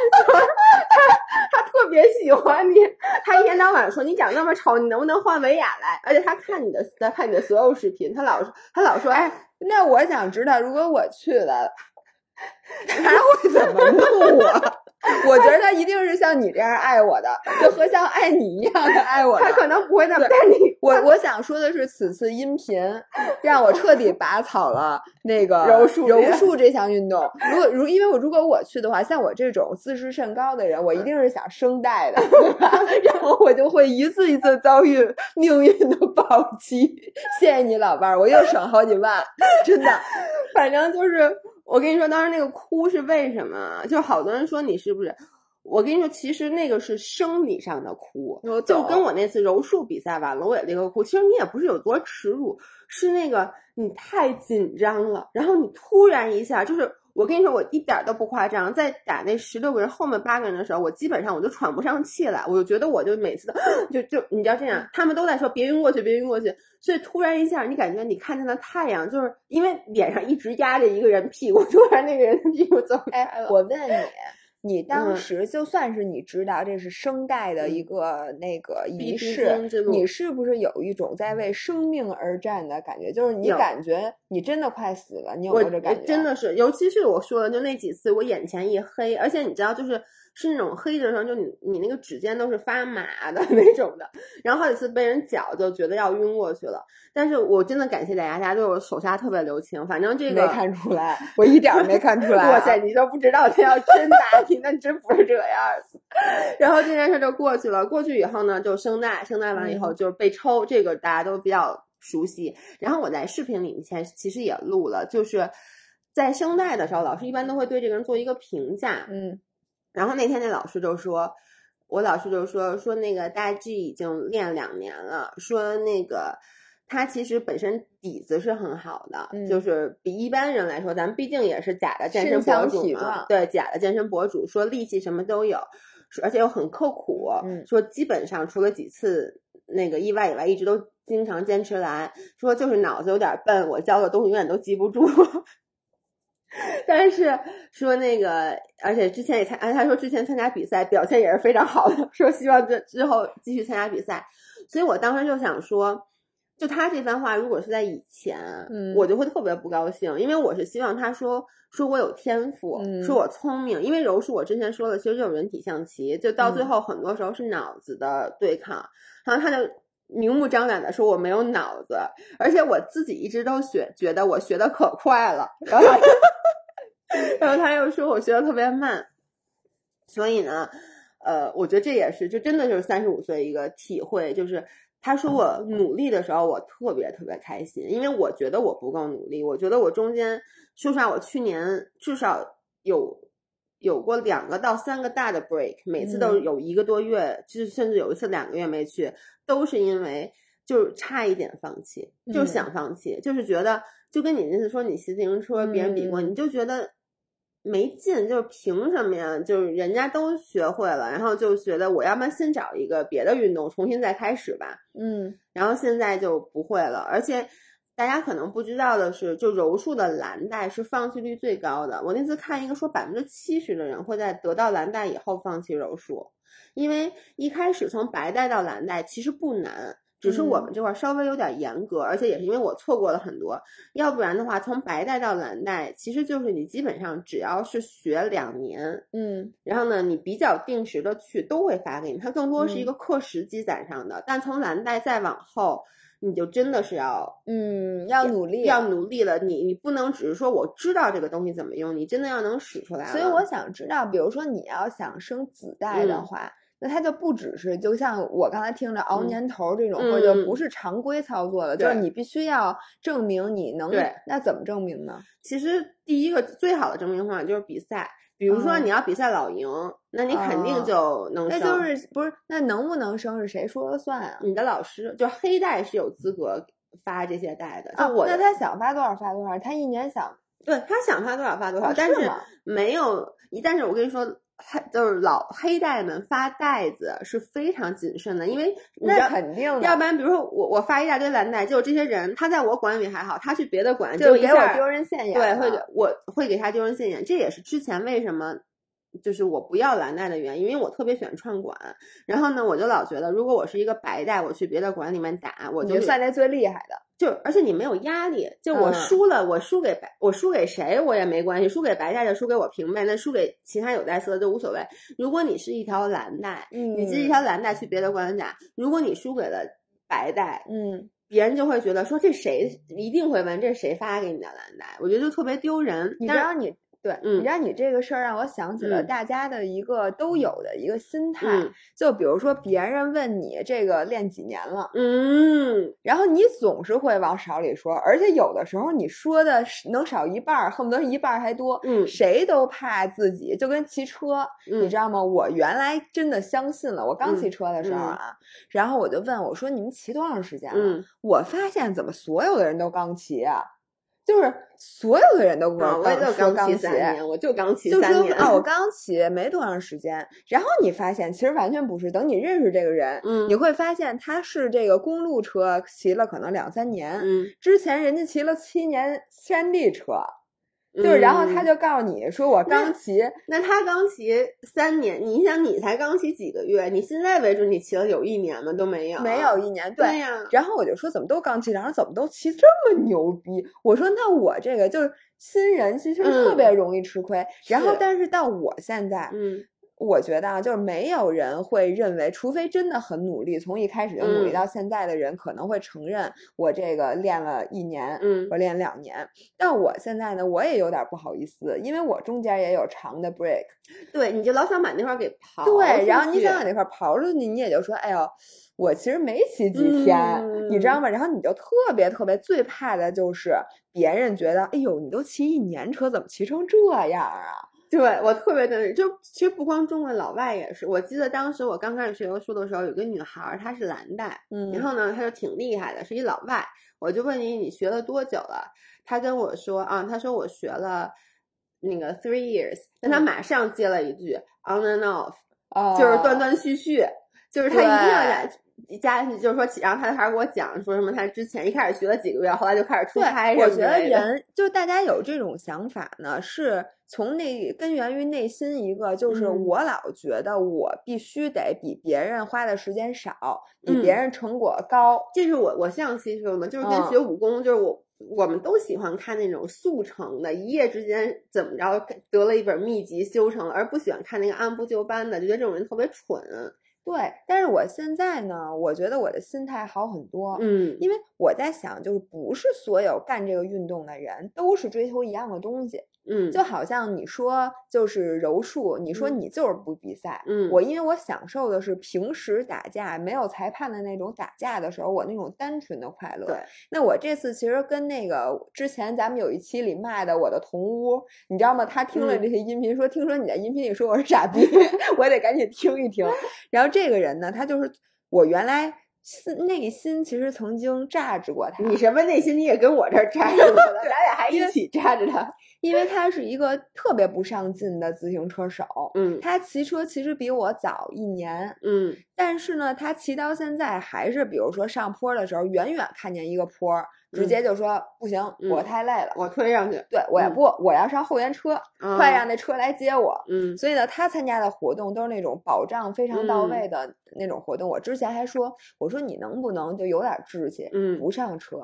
他特别喜欢你。他一天到晚说你长那么丑，你能不能换维亚来？而且他看你的，他看你的所有视频，他老他老说，哎，那我想知道，如果我去了，他会怎么弄我？我觉得他一定是像你这样爱我的，就和像爱你一样的爱我的。他可能不会那么，但你我我想说的是，此次音频让我彻底拔草了那个柔术柔术这项运动。如果如因为我如果我去的话，像我这种自视甚高的人，我一定是想声带的，然后我就会一次一次遭遇命运的暴击。谢谢你，老伴儿，我又省好几万，真的。反正就是，我跟你说，当时那个哭是为什么啊？就好多人说你是不是？我跟你说，其实那个是生理上的哭，就跟我那次柔术比赛完了，我也那个哭。其实你也不是有多耻辱，是那个你太紧张了，然后你突然一下就是。我跟你说，我一点都不夸张，在打那十六个人后面八个人的时候，我基本上我就喘不上气来，我就觉得我就每次都 就就你知道这样，他们都在说别晕过去，别晕过去，所以突然一下，你感觉你看见了太阳，就是因为脸上一直压着一个人屁股，突然那个人的屁股走开了。我问你，你当嗯时就算是你知道这是声带的一个那个仪式你是不是有一种在为生命而战的感觉？就是你感觉你真的快死了，你有我没有这感觉？真的是，尤其是我说的，就那几次，我眼前一黑，而且你知道，就是是那种黑的时候，就你你那个指尖都是发麻的 那种的，然后好几次被人脚，就觉得要晕过去了。但是我真的感谢大家，大家对我手下特别留情。反正这个没看出来，我一点儿没看出 来、啊。哇塞，你都不知道他要真打你，那真不是这样的。然后这件事就过去了，过去以后呢，就声带，声带完了以后就是被抽，这个大家都比较熟悉。然后我在视频里面其实也录了，就是在声带的时候，老师一般都会对这个人做一个评价。嗯，然后那天那老师就说，我老师就说说那个大 G 已经练两年了，说那个。他其实本身底子是很好的，嗯就是比一般人来说，咱们毕竟也是假的健身博主嘛，对，假的健身博主说力气什么都有，而且又很刻苦，嗯说基本上除了几次那个意外以外，一直都经常坚持来。说就是脑子有点笨，我教的东西永远都记不住。但是说那个，而且之前也参，啊，他说之前参加比赛表现也是非常好的，说希望这之后继续参加比赛。所以我当时就想说，就他这番话，如果是在以前，嗯我就会特别不高兴，因为我是希望他说说我有天赋，嗯说我聪明，因为柔术我之前说了，其实就是人体象棋，就到最嗯后很多时候是脑子的对抗，然后他就。明目张胆的说我没有脑子，而且我自己一直都学，觉得我学的可快了，然后他 然后他又说我学的特别慢，所以呢，呃，我觉得这也是，就真的就是三十五岁一个体会，就是他说我努力的时候，我特别特别开心，因为我觉得我不够努力，我觉得我中间，说实话，我去年至少有有过两个到三个大的 break，每次都嗯有一个多月，就是甚至有一次两个月没去，都是因为就是差一点放弃，就想放弃，就是觉得就跟你那次说你骑自行车别人比过，嗯你就觉得没劲，就是凭什么呀？就是人家都学会了，然后就觉得我要不然先找一个别的运动重新再开始吧。嗯然后现在就不会了，而且大家可能不知道的是，就柔术的蓝带是放弃率最高的。我那次看一个说百分之七十的人会在得到蓝带以后放弃柔术，因为一开始从白带到蓝带其实不难。只是我们这块儿稍微有点严格，而且也是因为我错过了很多，要不然的话，从白带到蓝带，其实就是你基本上只要是学两年，嗯然后呢，你比较定时的去都会发给你，它更多是一嗯个课时积攒上的。但从蓝带再往后，你就真的是要嗯，要努力，要努力了。你你不能只是说我知道这个东西怎么用，你真的要能使出来。所以我想知道，比如说你要想生子代的嗯话，那它就不只是就像我刚才听着熬嗯年头这种，嗯或者嗯不是常规操作了，就是你必须要证明你能对。那怎么证明呢？其实第一个最好的证明方法就是比赛。比如说哦你要比赛老赢，那你肯定哦就能那升。就是不是那能不能升是谁说了算啊？你的老师，就黑带是有资格发这些带的。就啊那他想发多少发多少，他一年想对他想发多少发多少，哦但是没有。但是我跟你说，黑就是老黑带们发带子是非常谨慎的，因为那肯定的，要不然比如说我我发一大堆蓝带，就这些人他在我管里还好，他去别的管就给我丢人现眼对，会给我会给他丢人现眼，这也是之前为什么。就是我不要蓝带的原因，因为我特别喜欢串馆，然后呢，我就老觉得，如果我是一个白带，我去别的馆里面打，我就就算那最厉害的，就而且你没有压力，就我嗯输了，我输给白，我输给谁我也没关系，输给白带就，输给我平辈，那输给其他有带色的就无所谓。如果你是一条蓝带，你是一嗯条蓝带去别的馆打，如果你输给了白带，嗯，别人就会觉得说这谁一定会问这是谁发给你的蓝带，我觉得就特别丢人。你知道你对，嗯你知道你这个事儿让我想起了嗯。大家的一个都有的一个心态，嗯。就比如说别人问你这个练几年了，嗯，然后你总是会往少里说，而且有的时候你说的能少一半儿，恨不得一半儿还多，嗯。谁都怕自己，就跟骑车，嗯。你知道吗？我原来真的相信了，我刚骑嗯车的时候嗯。啊，然后我就问我说你们骑多长时间了？嗯。我发现怎么所有的人都刚骑啊，就是所有的人都给啊，我我就说刚骑骑三年，我就刚骑就三年。说啊，我刚骑没多长时间，然后你发现其实完全不是。等你认识这个人，嗯你会发现他是这个公路车骑了可能两三年，嗯，之前人家骑了七年山地车，就是然后他嗯就告诉你说我刚骑，那他刚骑三年，你想你才刚骑几个月，你现在为止你骑了有一年吗？都没有，没有一年，对呀，然后我就说怎么都刚骑，然后怎么都骑这么牛逼？我说那我这个就是新人，其实特嗯别容易吃亏。然后但是到我现在，嗯我觉得啊，就是没有人会认为，除非真的很努力，从一开始就努力嗯到现在的人，可能会承认我这个练了一年，嗯我练两年。但我现在呢，我也有点不好意思，因为我中间也有长的 break。对，你就老想把那块儿给刨对，然后你想把那块儿刨出去，你也就说，哎呦，我其实没骑几天，你知道嗯吗？然后你就特别特别最怕的就是别人觉得，哎呦，你都骑一年车，怎么骑成这样啊？对我特别的，就其实不光中国，老外也是。我记得当时我刚开始学游术的时候，有个女孩儿，她是蓝带，嗯然后呢，她就挺厉害的，是一老外。我就问你，你学了多久了？她跟我说啊，她说我学了那个 three years，但她嗯马上接了一句 on and off。哦就是断断续续，就是她一定要加加进去，就是说，然后他开始给我讲说什么，他之前一开始学了几个月，后来就开始出差。我觉得人就大家有这种想法呢，是从内根源于内心一个，就是我老觉得我必须得比别人花的时间少，比别人成果高。这是我我上期说嘛，就是跟学武功，就是我我们都喜欢看那种速成的，一夜之间怎么着得了一本秘籍修成了，而不喜欢看那个按部就班的，就觉得这种人特别蠢。对，但是我现在呢，我觉得我的心态好很多，嗯，因为我在想，就是不是所有干这个运动的人都是追求一样的东西。嗯，就好像你说就是柔术，你说你就是不比赛，嗯，我因为我享受的是平时打架没有裁判的那种打架的时候，我那种单纯的快乐。对，那我这次其实跟那个之前咱们有一期里骂的我的同屋，你知道吗？他听了这些音频，说听说你在音频里说我是傻逼，我得赶紧听一听。然后这个人呢，他就是我原来。心内心其实曾经榨着过他，你什么内心你也跟我这儿 榨着了，咱俩还一起榨着他。因为他是一个特别不上进的自行车手，嗯，他骑车其实比我早一年，嗯，但是呢，他骑到现在还是，比如说上坡的时候，远远看见一个坡。直接就说不行，我太累了，我推上去。对，我也不，我要上后援车，快让那车来接我。嗯，所以呢，他参加的活动都是那种保障非常到位的那种活动。我之前还说，我说你能不能就有点志气，嗯，不上车。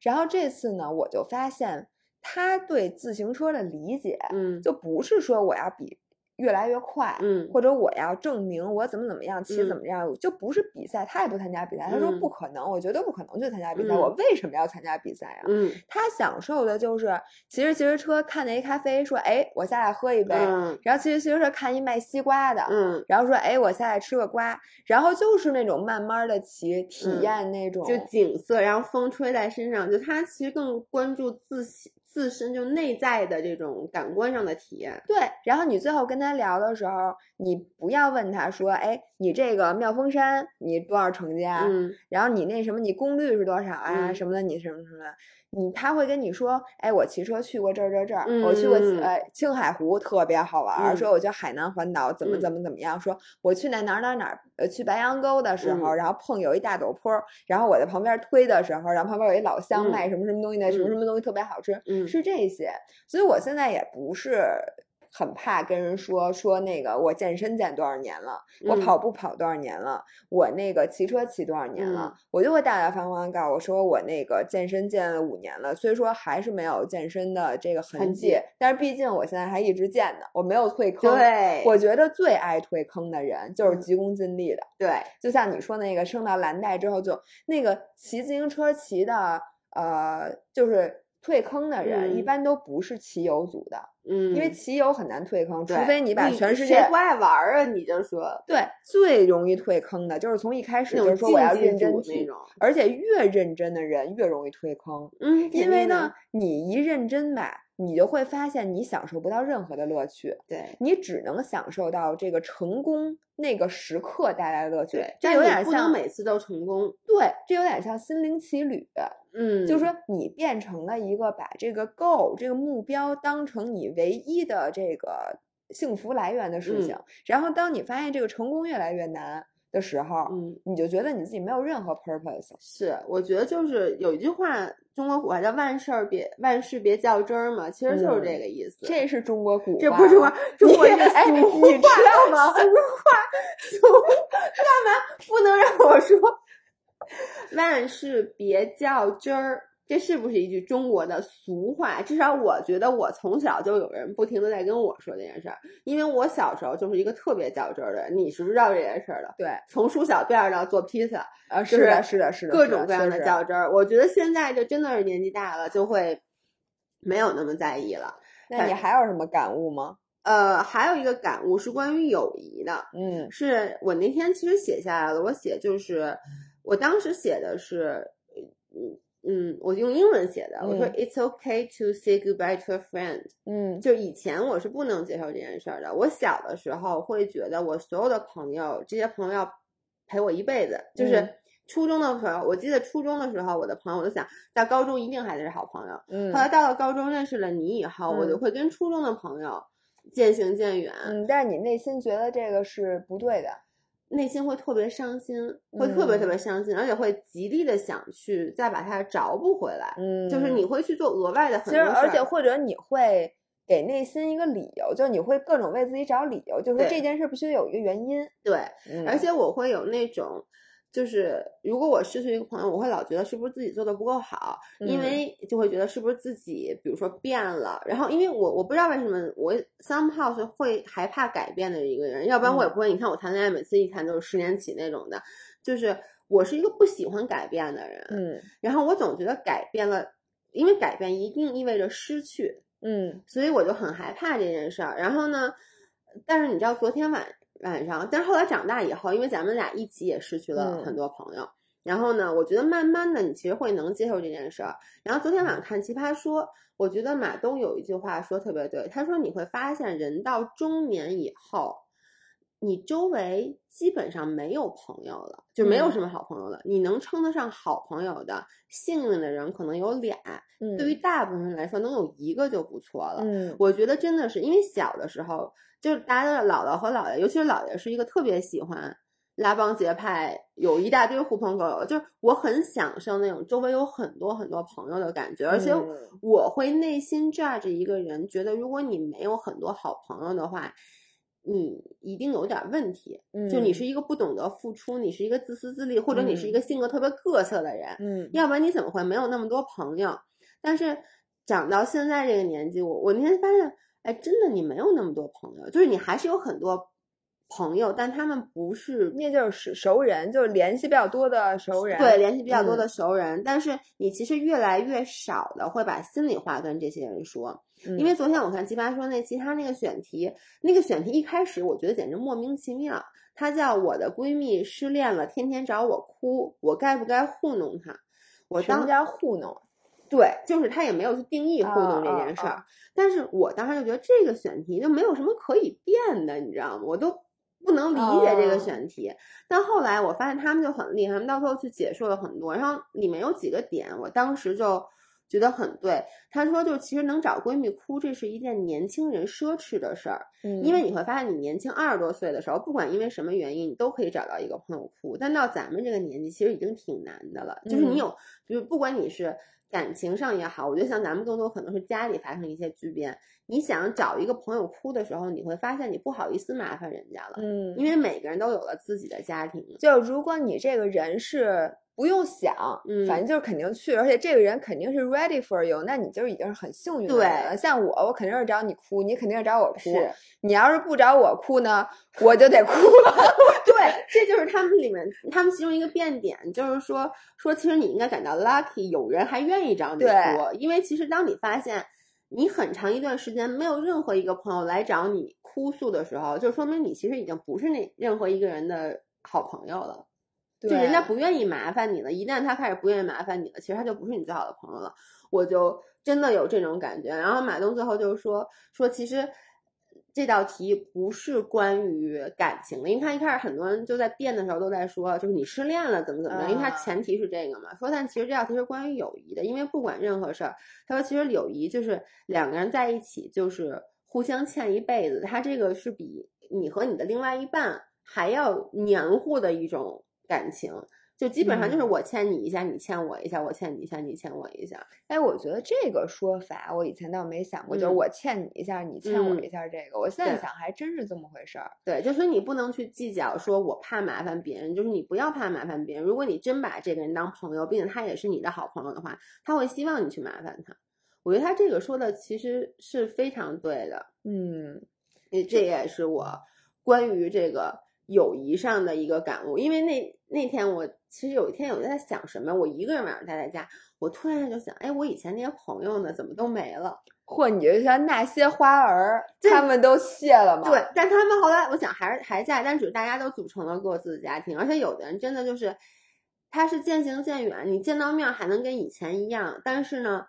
然后这次呢，我就发现他对自行车的理解，嗯，就不是说我要比。越来越快，嗯，或者我要证明我怎么怎么样，骑怎么样，就不是比赛，他也不参加比赛。他说不可能，我觉得不可能去参加比赛。我为什么要参加比赛啊？嗯，他享受的就是骑着骑着车，看见一咖啡，说哎，我下来喝一杯。然后骑着骑着车看一卖西瓜的，嗯，然后说哎，我下来吃个瓜。然后就是那种慢慢的骑，体验那种就景色，然后风吹在身上，就他其实更关注自信。自身就内在的这种感官上的体验，对。然后你最后跟他聊的时候，你不要问他说：“哎，你这个妙峰山你多少成绩啊？嗯，然后你那什么，你功率是多少啊？什么的，你什么什么。”你他会跟你说，哎，我骑车去过这儿这儿这儿，我去过呃青海湖特别好玩。说我去海南环岛怎么怎么怎么样。说我去那哪儿哪儿哪儿，呃，去白杨沟的时候，然后碰有一大陡坡，然后我在旁边推的时候，然后旁边有一老乡卖什么什么东西的，什么什么东西特别好吃，是这些。所以我现在也不是。很怕跟人说说那个我健身健多少年了，我跑步跑多少年了，我那个骑车骑多少年了，我就会大大方方告诉我说我那个健身健了五年了，虽说还是没有健身的这个痕迹，但是毕竟我现在还一直健呢，我没有退坑。对，我觉得最爱退坑的人就是急功近利的。对，就像你说那个升到蓝带之后就那个骑自行车骑的，呃，就是退坑的人一般都不是骑友组的。嗯，因为骑友很难退坑，除非你把全世界谁不爱玩啊？你就说对，最容易退坑的就是从一开始就是说我要认真那种，而且越认真的人越容易退坑。嗯，因为呢，你一认真吧，你就会发现你享受不到任何的乐趣，对。你只能享受到这个成功那个时刻带来的乐趣。这有点像每次都成功，对，这有点像心灵奇旅。嗯，就是说你变成了一个把这个 goal 这个目标当成你唯一的这个幸福来源的事情，然后当你发现这个成功越来越难的时候，嗯，你就觉得你自己没有任何 purpose。是，我觉得就是有一句话，中国古话叫“万事别万事别较真儿”嘛，其实就是这个意思。这是中国古话，这不是中国中国哎，你知道吗？俗话，俗干嘛不能让我说？万事别较真儿，这是不是一句中国的俗话？至少我觉得，我从小就有人不停的在跟我说这件事儿，因为我小时候就是一个特别较真儿的人。你是知道这件事儿的，对，从梳小辫儿到做披萨，啊，是的，是的，是的，各种各样的较真儿。我觉得现在就真的是年纪大了，就会没有那么在意了。那你还有什么感悟吗？呃，还有一个感悟是关于友谊的，嗯，是我那天其实写下来了，我写就是。我当时写的是，嗯嗯，我用英文写的。我说 "It's okay to say goodbye to a friend"。嗯，就以前我是不能接受这件事儿的。我小的时候会觉得我所有的朋友，这些朋友要陪我一辈子。就是初中的时候，我记得初中的时候，我的朋友，我就想到高中一定还是好朋友。嗯，后来到了高中认识了你以后，我就会跟初中的朋友。渐行渐远。嗯，但是你内心觉得这个是不对的，内心会特别伤心，会特别特嗯别伤心，而且会极力的想去再把它找补回来。嗯就是你会去做额外的很其实而且或者你会给内心一个理由，就是你会各种为自己找理由，就是说这件事必须得有一个原因。对，嗯而且我会有那种，就是如果我失去一个朋友，我会老觉得是不是自己做的不够好，因嗯。为就会觉得是不是自己，比如说变了，然后因为我我不知道为什么我 somehow 是会害怕改变的一个人，要不然我也嗯。不会，你看我谈恋爱每次一谈都是十年起那种的，就是我是一个不喜欢改变的人，嗯。然后我总觉得改变了，因为改变一定意味着失去，嗯。所以我就很害怕这件事儿。然后呢，但是你知道，昨天晚晚上，但是后来长大以后，因为咱们俩一起也失去了嗯很多朋友。然后呢，我觉得慢慢的，你其实会能接受这件事儿。然后昨天晚上看《奇葩说》，我觉得马东有一句话说特别对，他说你会发现人到中年以后，你周围基本上没有朋友了，就没有嗯什么好朋友了。你能称得上好朋友的幸运的人可能有俩，嗯，对于大部分人来说，能有一个就不错了。嗯我觉得真的是因为小的时候，就是大家的姥姥和姥爷，尤其是姥爷是一个特别喜欢拉帮结派，有一大堆狐朋狗友，就是我很享受那种周围有很多很多朋友的感觉，而且嗯我会内心 judge 一个人，觉得如果你没有很多好朋友的话。你一定有点问题，就你嗯。是一个不懂得付出，你是一个自私自利，或者你是一个性格特别各色的人，嗯。要不然你怎么会没有那么多朋友？但是长到现在这个年纪，我我那天发现，哎，真的你没有那么多朋友，就是你还是有很多朋友，但他们不是那就是熟熟人，就是联系比较多的熟人。对联系比较多嗯的熟人，但是你其实越来越少的会把心里话跟这些人说。嗯，因为昨天我看奇葩说那期，他那个选题，那个选题一开始我觉得简直莫名其妙。他叫我的闺蜜失恋了，天天找我哭，我该不该糊弄她？我当家糊弄？对，就是他也没有去定义糊弄这件事儿，但是我当时就觉得这个选题就没有什么可以变的，你知道吗？我都不能理解这个哦选题。但后来我发现他们就很厉害，他们到最后去解说了很多，然后里面有几个点，我当时就觉得很对。他说，就其实能找闺蜜哭，这是一件年轻人奢侈的事儿。嗯，因为你会发现，你年轻二十多岁的时候，不管因为什么原因，你都可以找到一个朋友哭。但到咱们这个年纪，其实已经挺难的了。就是嗯你有，就是不管你是感情上也好，我觉得像咱们更多可能是家里发生一些巨变，你想找一个朋友哭的时候，你会发现你不好意思麻烦人家了，嗯，因为每个人都有了自己的家庭。就如果你这个人是不用想，嗯反正就是肯定去，而且这个人肯定是 ready for you，那你就是已经是很幸运的人了。像我，我肯定是找你哭，你肯定是找我哭。是你要是不找我哭呢，我就得哭了。对，这就是他们里面他们其中一个变点，就是说说其实你应该感到 lucky，有人还愿意找你哭，因为其实当你发现你很长一段时间没有任何一个朋友来找你哭诉的时候，就说明你其实已经不是那任何一个人的好朋友了。就人家不愿意麻烦你了，一旦他开始不愿意麻烦你了，其实他就不是你最好的朋友了。我就真的有这种感觉。然后马东最后就说说，其实这道题不是关于感情的，因为他一开始很多人就在辩的时候都在说，就是你失恋了怎么怎么样，因为他啊前提是这个嘛。说但其实这道题是关于友谊的，因为不管任何事儿，他说其实友谊就是两个人在一起就是互相欠一辈子，他这个是比你和你的另外一半还要黏糊的一种感情。就基本上就是嗯我欠你一下，你欠我一下，我欠你一下，你欠我一下。哎，我觉得这个说法我以前倒没想过，就是嗯我欠你一下，你欠我嗯一下，这个、我现在想还真是这么回事儿。对，就所以你不能去计较，说我怕麻烦别人，就是你不要怕麻烦别人。如果你真把这个人当朋友，并且他也是你的好朋友的话，他会希望你去麻烦他。我觉得他这个说的其实是非常对的，嗯也这也是我关于这个友谊上的一个感悟。因为那那天我其实有一天我在想什么，我一个人晚上待在家，我突然就想，哎，我以前那些朋友呢，怎么都没了？或你就像那些花儿，他们都谢了吗？对，但他们后来我想还是还在，但只是大家都组成了各自的家庭，而且有的人真的就是他是渐行渐远，你见到面还能跟以前一样，但是呢，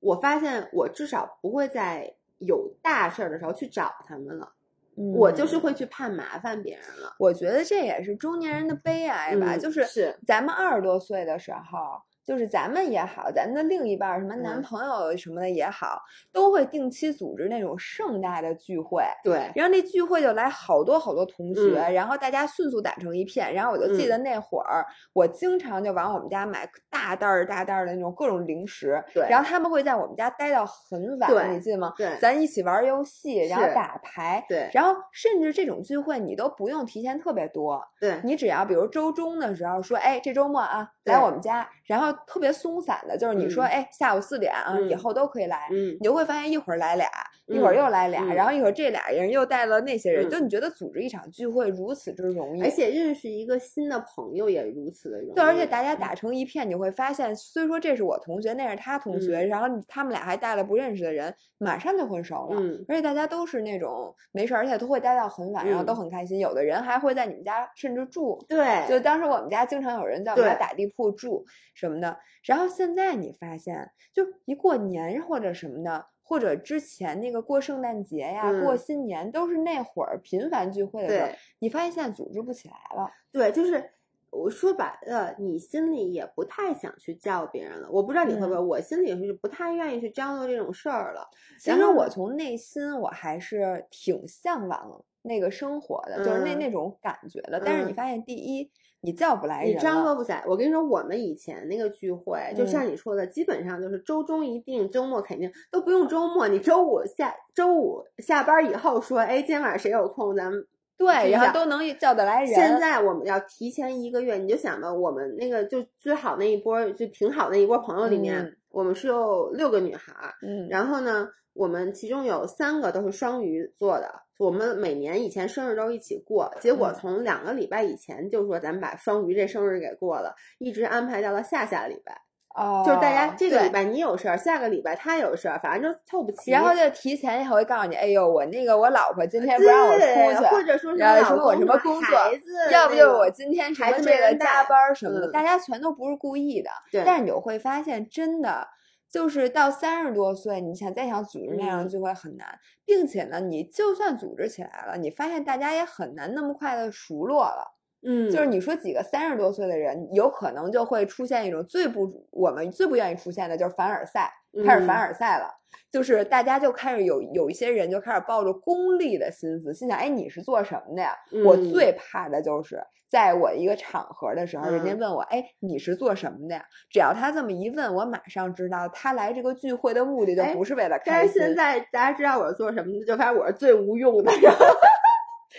我发现我至少不会在有大事儿的时候去找他们了，我就是嗯会去怕麻烦别人了。我觉得这也是中年人的悲哀吧，嗯就是是咱们二十多岁的时候，就是咱们也好，咱的另一半儿什么男朋友什么的也好，都会定期组织那种盛大的聚会。对，然后那聚会就来好多好多同学，嗯然后大家迅速打成一片。然后我就记得那会儿，我经常就往我们家买大袋儿大袋儿的那种各种零食。对然后他们会在我们家待到很晚，你记得吗？对咱一起玩游戏，然后打牌。对然后甚至这种聚会你都不用提前特别多，对，你只要比如周中的时候说，哎，这周末啊来我们家，然后特别松散的，就是你说，嗯。哎，下午四点啊，以嗯。后都可以来，嗯。你就会发现一会儿来俩，一会儿嗯又来俩，嗯然后一会儿这俩人又带了那些人，嗯就你觉得组织一场聚会如此之容易，而且认识一个新的朋友也如此的容易。对，而且大家打成一片，你会发现，虽说这是我同学，那是他同学，嗯然后他们俩还带了不认识的人，马上就混熟了。嗯而且大家都是那种没事，而且都会待到很晚，然后都嗯很开心。有的人还会在你们家甚至住，对，就当时我们家经常有人在我们家打地铺住什么的。然后现在你发现，就一过年或者什么的，或者之前那个过圣诞节呀、过嗯新年，都是那会儿频繁聚会的时候，你发现现在组织不起来了。对，就是我说白了，你心里也不太想去叫别人了。我不知道你会不会，嗯我心里也是不太愿意去张罗这种事儿了。其实我从内心我还是挺向往那个生活的，就是那嗯那种感觉的。但是你嗯发现，第一，你叫不来人你张罗不起来。我跟你说，我们以前那个聚会，就嗯像你说的，基本上就是周中一定，周末肯定都不用周末。你周五下周五下班以后说，哎，今天晚上谁有空，咱们对，然后都能叫得来人。现在我们要提前一个月，你就想吧，我们那个就最好那一波，就挺好那一波朋友里面，嗯我们是有六个女孩儿，嗯，然后呢，我们其中有三个都是双鱼座的，我们每年以前生日都一起过，结果嗯从两个礼拜以前就说咱们把双鱼这生日给过了，一直安排到了下下礼拜，哦，就是大家这个礼拜你有事儿，下个礼拜他有事儿，反正就凑不齐。然后就提前也会告诉你，哎呦，我那个我老婆今天不让我出去，或者说是然后老说我什么工作孩子，要不就是我今天什孩么这个加班什么的，嗯大家全都不是故意的。对，但是你就会发现，真的就是到三十多岁，你想再想组织那样的嗯聚会很难，并且呢，你就算组织起来了，你发现大家也很难那么快的熟络了。嗯，就是你说几个三十多岁的人，有可能就会出现一种最不我们最不愿意出现的，就是凡尔赛，开始凡嗯尔赛了。就是大家就开始有有一些人就开始抱着功利的心思，心想：哎，你是做什么的呀？我嗯最怕的就是在我一个场合的时候，人家嗯问我：哎，你是做什么的呀？只要他这么一问，我马上知道他来这个聚会的目的就哎不是为了但开心。是现在大家知道我是做什么的，就发现我是最无用的，然后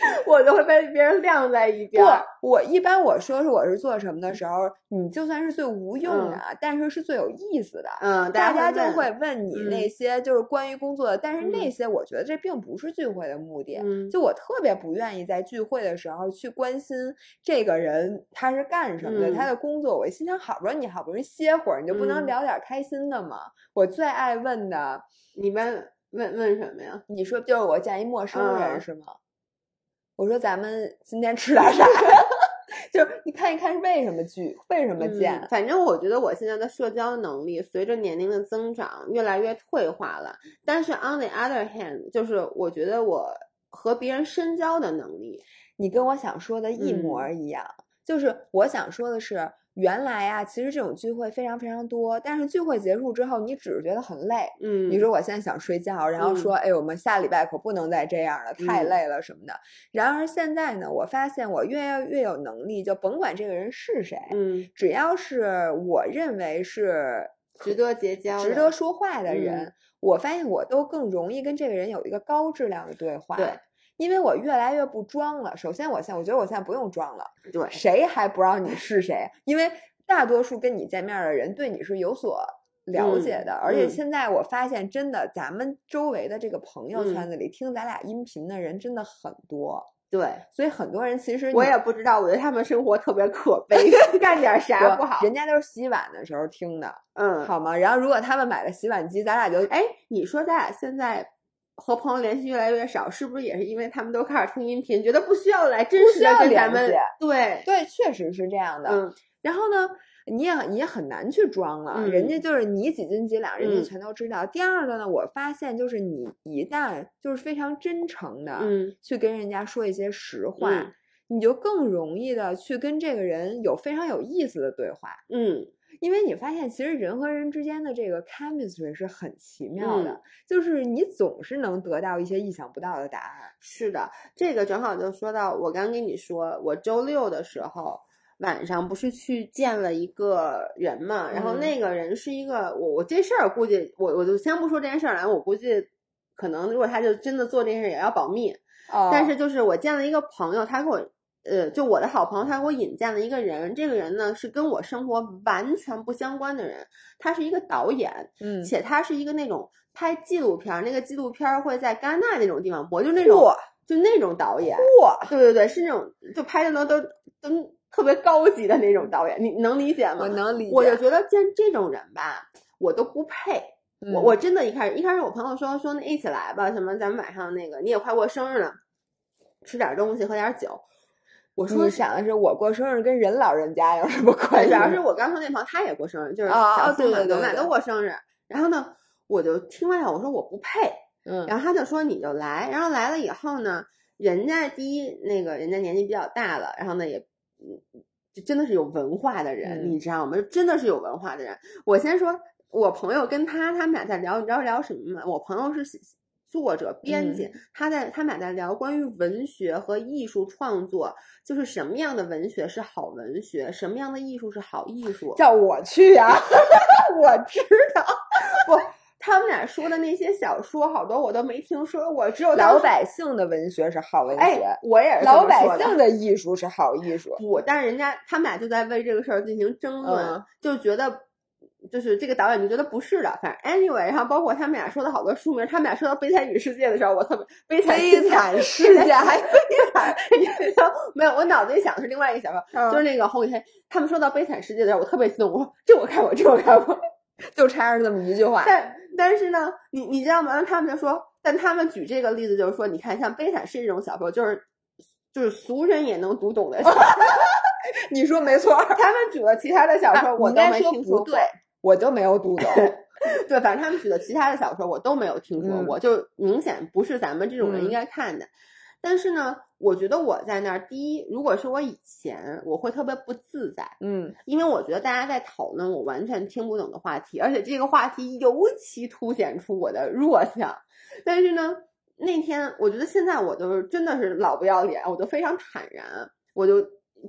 我就会被别人晾在一边儿。不，我一般我说是我是做什么的时候，你就算是最无用的，但是是最有意思的。嗯，大家家就会问你那嗯些就是关于工作的，但是那嗯些我觉得这并不是聚会的目的。嗯，就我特别不愿意在聚会的时候去关心这个人他是干什么的，他嗯的工作。我心想，好不容易你好不容易歇会儿，你就不能嗯聊点开心的吗？我最爱问的，你问问问什么呀？你说就是我见一陌生人、嗯是吗？我说咱们今天吃点啥？就是你看一看是为什么聚，为什么见？嗯反正我觉得我现在的社交能力随着年龄的增长越来越退化了。但是 on the other hand，就是我觉得我和别人深交的能力，你跟我想说的一模一样，就是我想说的是，原来啊，其实这种聚会非常非常多，但是聚会结束之后，你只是觉得很累。嗯，你说我现在想睡觉，然后说，哎，我们下礼拜可不能再这样了，太嗯累了什么的。然而现在呢，我发现我越要越有能力，就甭管这个人是谁，嗯，只要是我认为是值得结交，值得说话的人，嗯我发现我都更容易跟这个人有一个高质量的对话。对，因为我越来越不装了。首先，我现在我觉得我现在不用装了，对，谁还不知道你是谁？因为大多数跟你见面的人对你是有所了解的，而且嗯现在我发现，真的咱们周围的这个朋友嗯圈子里、听咱俩音频的人真的很多，对。所以很多人其实我也不知道，我觉得他们生活特别可悲，干点啥不好。人家都是洗碗的时候听的，嗯，好吗？然后如果他们买了洗碗机，咱俩就哎，你说咱俩现在和朋友联系越来越少，是不是也是因为他们都开始听音频，觉得不需要来真实的需要跟咱们对，对，确实是这样的。嗯然后呢，你也你也很难去装了，人家嗯就是你几斤几两，人家嗯全都知道。第二个呢，我发现就是你一旦就是非常真诚的，嗯去跟人家说一些实话，嗯你就更容易的去跟这个人有非常有意思的对话。嗯因为你发现其实人和人之间的这个 chemistry 是很奇妙的，就是你总是能得到一些意想不到的答案。是的，这个正好就说到我刚跟你说，我周六的时候晚上不是去见了一个人嘛，然后那个人是一个我我这事儿估计我我就先不说这件事儿了，我估计可能如果他就真的做这件事也要保密。哦，但是就是我见了一个朋友，他给我。呃，就我的好朋友，他给我引荐了一个人，这个人呢是跟我生活完全不相关的人，他是一个导演，嗯，且他是一个那种拍纪录片，那个纪录片会在戛纳那种地方播，就那种，就那种导演，哇，对对对，是那种就拍的都都都特别高级的那种导演，你能理解吗？我能理解，我就觉得见这种人吧，我都不配，我我真的一开始一开始我朋友说说那一起来吧，什么咱们晚上那个你也快过生日了，吃点东西，喝点酒。我说想的是我过生日跟人老人家有什么关系？主要 是我刚说那朋友他也过生日，就是小对对对，我们俩都过生日。然后呢，我就听完了，我说我不配。嗯，然后他就说你就来。然后来了以后呢，人家第一那个人家年纪比较大了，然后呢也嗯，就真的是有文化的人，你知道吗？真的是有文化的人。我先说我朋友跟他他们俩在聊，你知道聊什么吗？我朋友是。作者、编辑，他在他们俩在聊关于文学和艺术创作，就是什么样的文学是好文学，什么样的艺术是好艺术。叫我去呀 我知道。不，他们俩说的那些小说，好多我都没听说过。只有老百姓的文学是好文学，我也是。老百姓的艺术是好艺术。不，但是人家他们俩就在为这个事儿进行争论，就觉得。就是这个导演就觉得不是的，反正 anyway，然后包括他们俩说的好多书名，他们俩说到《悲惨女世界》的时候，我特别悲惨悲惨世界还悲惨，没有，我脑子里想的是另外一个小说，就是那个红雨天。他们说到《悲惨世界》的时候，我特别激动，我说这我看过，这我看过，就差着这么一句话。但但是呢，你你知道吗？他们就说，但他们举这个例子就是说，你看像《悲惨世界》这种小说，就是就是俗人也能读懂的。你说没错，他们举了其他的小说，我都没听说过。我就没有读懂，对，反正他们举的其他的小说我都没有听说过，就明显不是咱们这种人应该看的。但是呢，我觉得我在那儿，第一，如果是我以前，我会特别不自在，嗯，因为我觉得大家在讨论我完全听不懂的话题，而且这个话题尤其凸显出我的弱项。但是呢，那天我觉得现在我就是真的是老不要脸，我就非常坦然，我就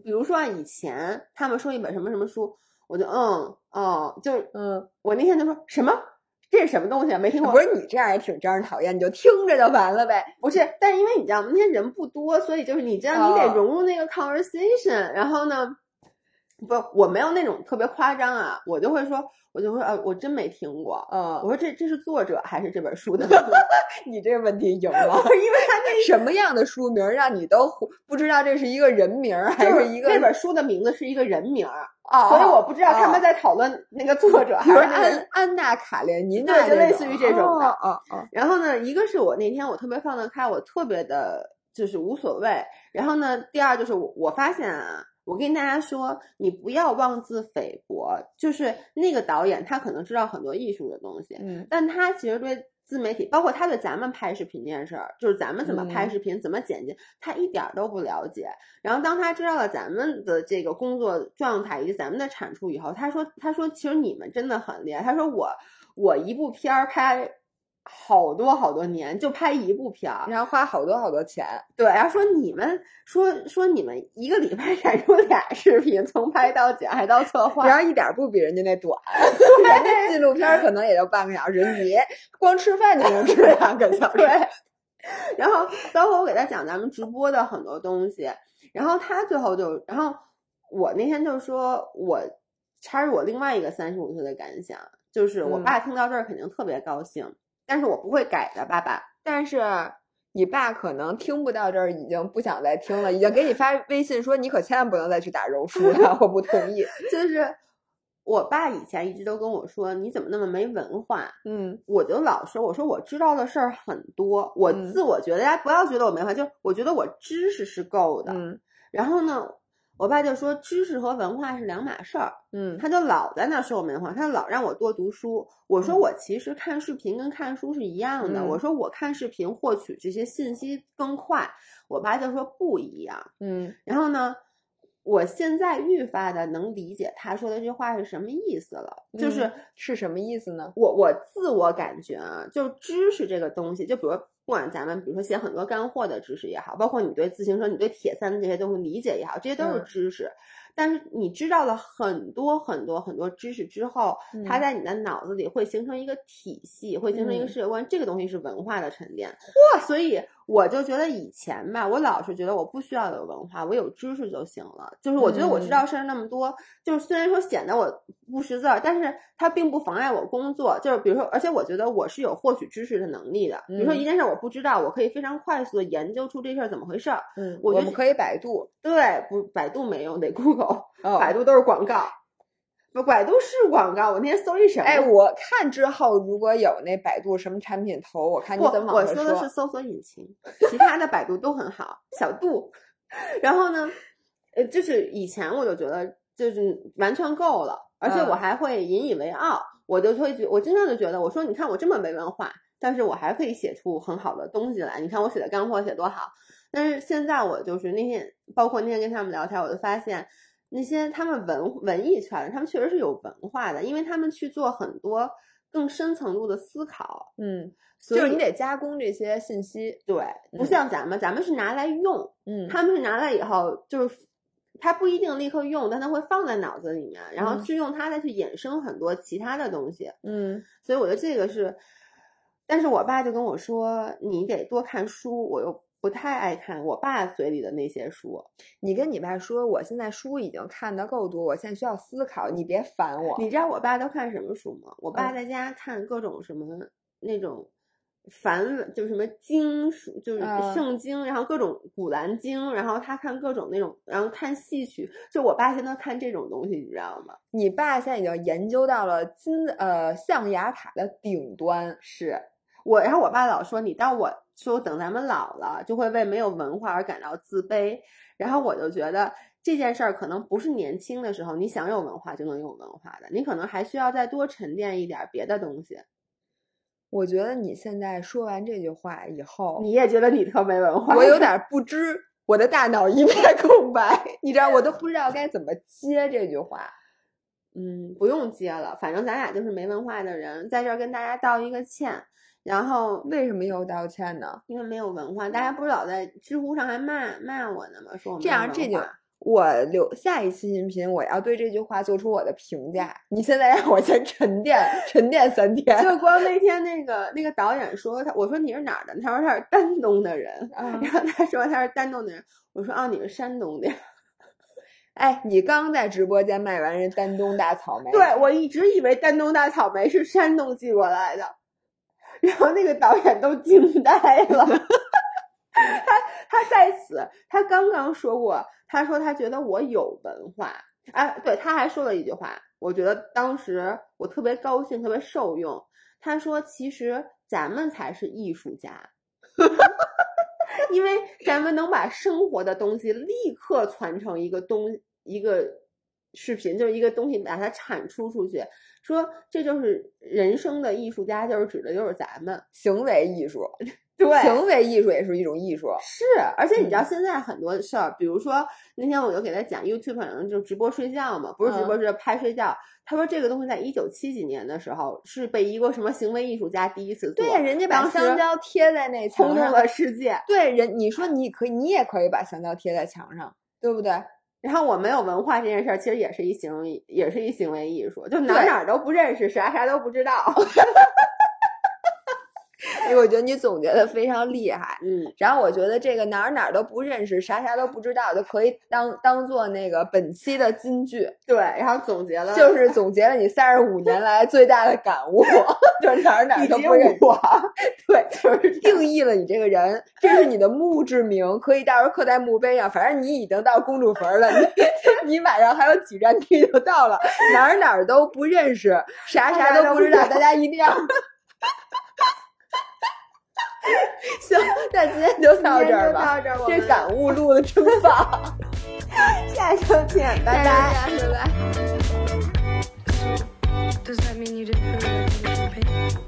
比如说以前他们说一本什么什么书。我就嗯哦，就嗯，我那天就说什么这是什么东西啊？没听过。不是你这样也挺招人讨厌，你就听着就完了呗。不是，但是因为你知道那天人不多，所以就是你知道你得融入那个 conversation。然后呢，不，我没有那种特别夸张啊，我就会说，我就会呃，我真没听过。嗯，我说这这是作者还是这本书的？你这个问题赢了，因为他那什么样的书名让你都不知道这是一个人名还是一个那本书的名字是一个人名。啊，所以我不知道他们在讨论那个作者还是安安娜卡列尼娜，对，就类似于这种的。啊啊。然后呢，一个是我那天我特别放得开，我特别的就是无所谓。然后呢，第二就是我我发现啊，我跟大家说，你不要妄自菲薄，就是那个导演他可能知道很多艺术的东西，嗯，但他其实对。自媒体包括他对咱们拍视频这件事儿，就是咱们怎么拍视频、怎么剪辑，他一点都不了解。然后当他知道了咱们的这个工作状态以及咱们的产出以后，他说：“他说其实你们真的很厉害。”他说：“我我一部片儿拍。”好多好多年就拍一部片儿，然后花好多好多钱。对，然后说你们说说你们一个礼拜产出俩视频，从拍到剪还到策划，然后一点不比人家那短，人家纪录片可能也就半个小时，你光吃饭就能吃两个小时。对然后包括我给他讲咱们直播的很多东西，然后他最后就，然后我那天就说我插入我另外一个三十五岁的感想，就是我爸听到这儿肯定特别高兴。但是我不会改的，爸爸。但是你爸可能听不到这儿，已经不想再听了，已经给你发微信说你可千万不能再去打柔术了，我不同意。就是我爸以前一直都跟我说，你怎么那么没文化？嗯，我就老说，我说我知道的事儿很多，我自我觉得，大家不要觉得我没文化，就我觉得我知识是够的。嗯，然后呢？我爸就说知识和文化是两码事儿，嗯，他就老在那说我没文化，他老让我多读书。我说我其实看视频跟看书是一样的，我说我看视频获取这些信息更快。我爸就说不一样，嗯，然后呢，我现在愈发的能理解他说的这话是什么意思了，就是是什么意思呢？我我自我感觉啊，就知识这个东西，就比如不管咱们比如说写很多干货的知识也好，包括你对自行车、你对铁三的这些东西理解也好，这些都是知识。但是你知道了很多很多很多知识之后，它在你的脑子里会形成一个体系，会形成一个世界观。这个东西是文化的沉淀。哇！所以我就觉得以前吧，我老是觉得我不需要有文化，我有知识就行了。就是我觉得我知道事儿那么多，就是虽然说显得我不识字儿，但是它并不妨碍我工作。就是比如说，而且我觉得我是有获取知识的能力的。比如说一件事我不知道，我可以非常快速的研究出这事儿怎么回事儿。嗯，我们可以百度。对，不，百度没用，得 Google。百度都是广告，不，百度是广告。我那天搜一什么？哎，我看之后如果有那百度什么产品投，我看你怎么我说的是搜索引擎，其他的百度都很好。小度，然后呢，呃，就是以前我就觉得就是完全够了，而且我还会引以为傲。我就会觉，我经常就觉得，我说你看我这么没文化，但是我还可以写出很好的东西来。你看我写的干货写多好。但是现在我就是那天，包括那天跟他们聊天，我就发现。那些他们文文艺圈，他们确实是有文化的，因为他们去做很多更深层度的思考，嗯，就是你得加工这些信息，对，不像咱们，咱们是拿来用，嗯，他们是拿来以后，就是他不一定立刻用，但他会放在脑子里面，然后去用它再去衍生很多其他的东西，嗯，所以我觉得这个是，但是我爸就跟我说，你得多看书，我又。不太爱看我爸嘴里的那些书。你跟你爸说，我现在书已经看的够多，我现在需要思考，你别烦我。你知道我爸都看什么书吗？我爸在家看各种什么那种梵文，就什么经书，就是圣经，然后各种古兰经，然后他看各种那种，然后看戏曲。就我爸现在看这种东西，你知道吗？你爸现在已经研究到了金呃象牙塔的顶端，是。我，然后我爸老说你到我说等咱们老了就会为没有文化而感到自卑，然后我就觉得这件事儿可能不是年轻的时候你想有文化就能有文化的，你可能还需要再多沉淀一点别的东西。我觉得你现在说完这句话以后，你也觉得你特没文化，我有点 不知，我的大脑一片空白，你知道我都不知道该怎么接这句话。嗯，不用接了，反正咱俩就是没文化的人，在这儿跟大家道一个歉。然后为什么又道歉呢？因为没有文化，大家不是老在知乎上还骂骂我呢吗？说我这样这就我留下一期音频，我要对这句话做出我的评价。你现在让我先沉淀沉淀三天，就 光那天那个那个导演说他，我说你是哪儿的？他说他是丹东的人，然后他说他是丹东的人，我说哦你是山东的。哎，你刚在直播间卖完人丹东大草莓，对我一直以为丹东大草莓是山东寄过来的。然后那个导演都惊呆了，他他在此，他刚刚说过，他说他觉得我有文化，哎，对，他还说了一句话，我觉得当时我特别高兴，特别受用。他说，其实咱们才是艺术家，因为咱们能把生活的东西立刻传成一个东一个视频，就是一个东西，把它产出出去。说这就是人生的艺术家，就是指的就是咱们行为艺术，对，行为艺术也是一种艺术。是，而且你知道现在很多事儿，比如说那天我就给他讲 YouTube 上就直播睡觉嘛，不是直播是拍睡觉。他说这个东西在一九七几年的时候是被一个什么行为艺术家第一次做，对，人家把香蕉贴在那轰动了世界。对，人你说你可以，你也可以把香蕉贴在墙上，对不对？然后我没有文化这件事儿，其实也是一行为，也是一行为艺术，就哪哪都不认识，啥啥都不知道。哎，我觉得你总结的非常厉害，嗯。然后我觉得这个哪儿哪儿都不认识，啥啥都不知道，就可以当当做那个本期的金句。对，然后总结了，就是总结了你三十五年来最大的感悟，就是哪儿哪儿都不认识。对，就是定义了你这个人，这是你的墓志铭，可以到时候刻在墓碑上。反正你已经到公主坟了，你 你马上还有几站地就到了，哪儿哪儿都不认识，啥啥都不知道，大家一定要。行，那今天就到这儿吧。这感悟录的真棒。下周见，拜拜，拜拜。Does that mean you didn't hurt me?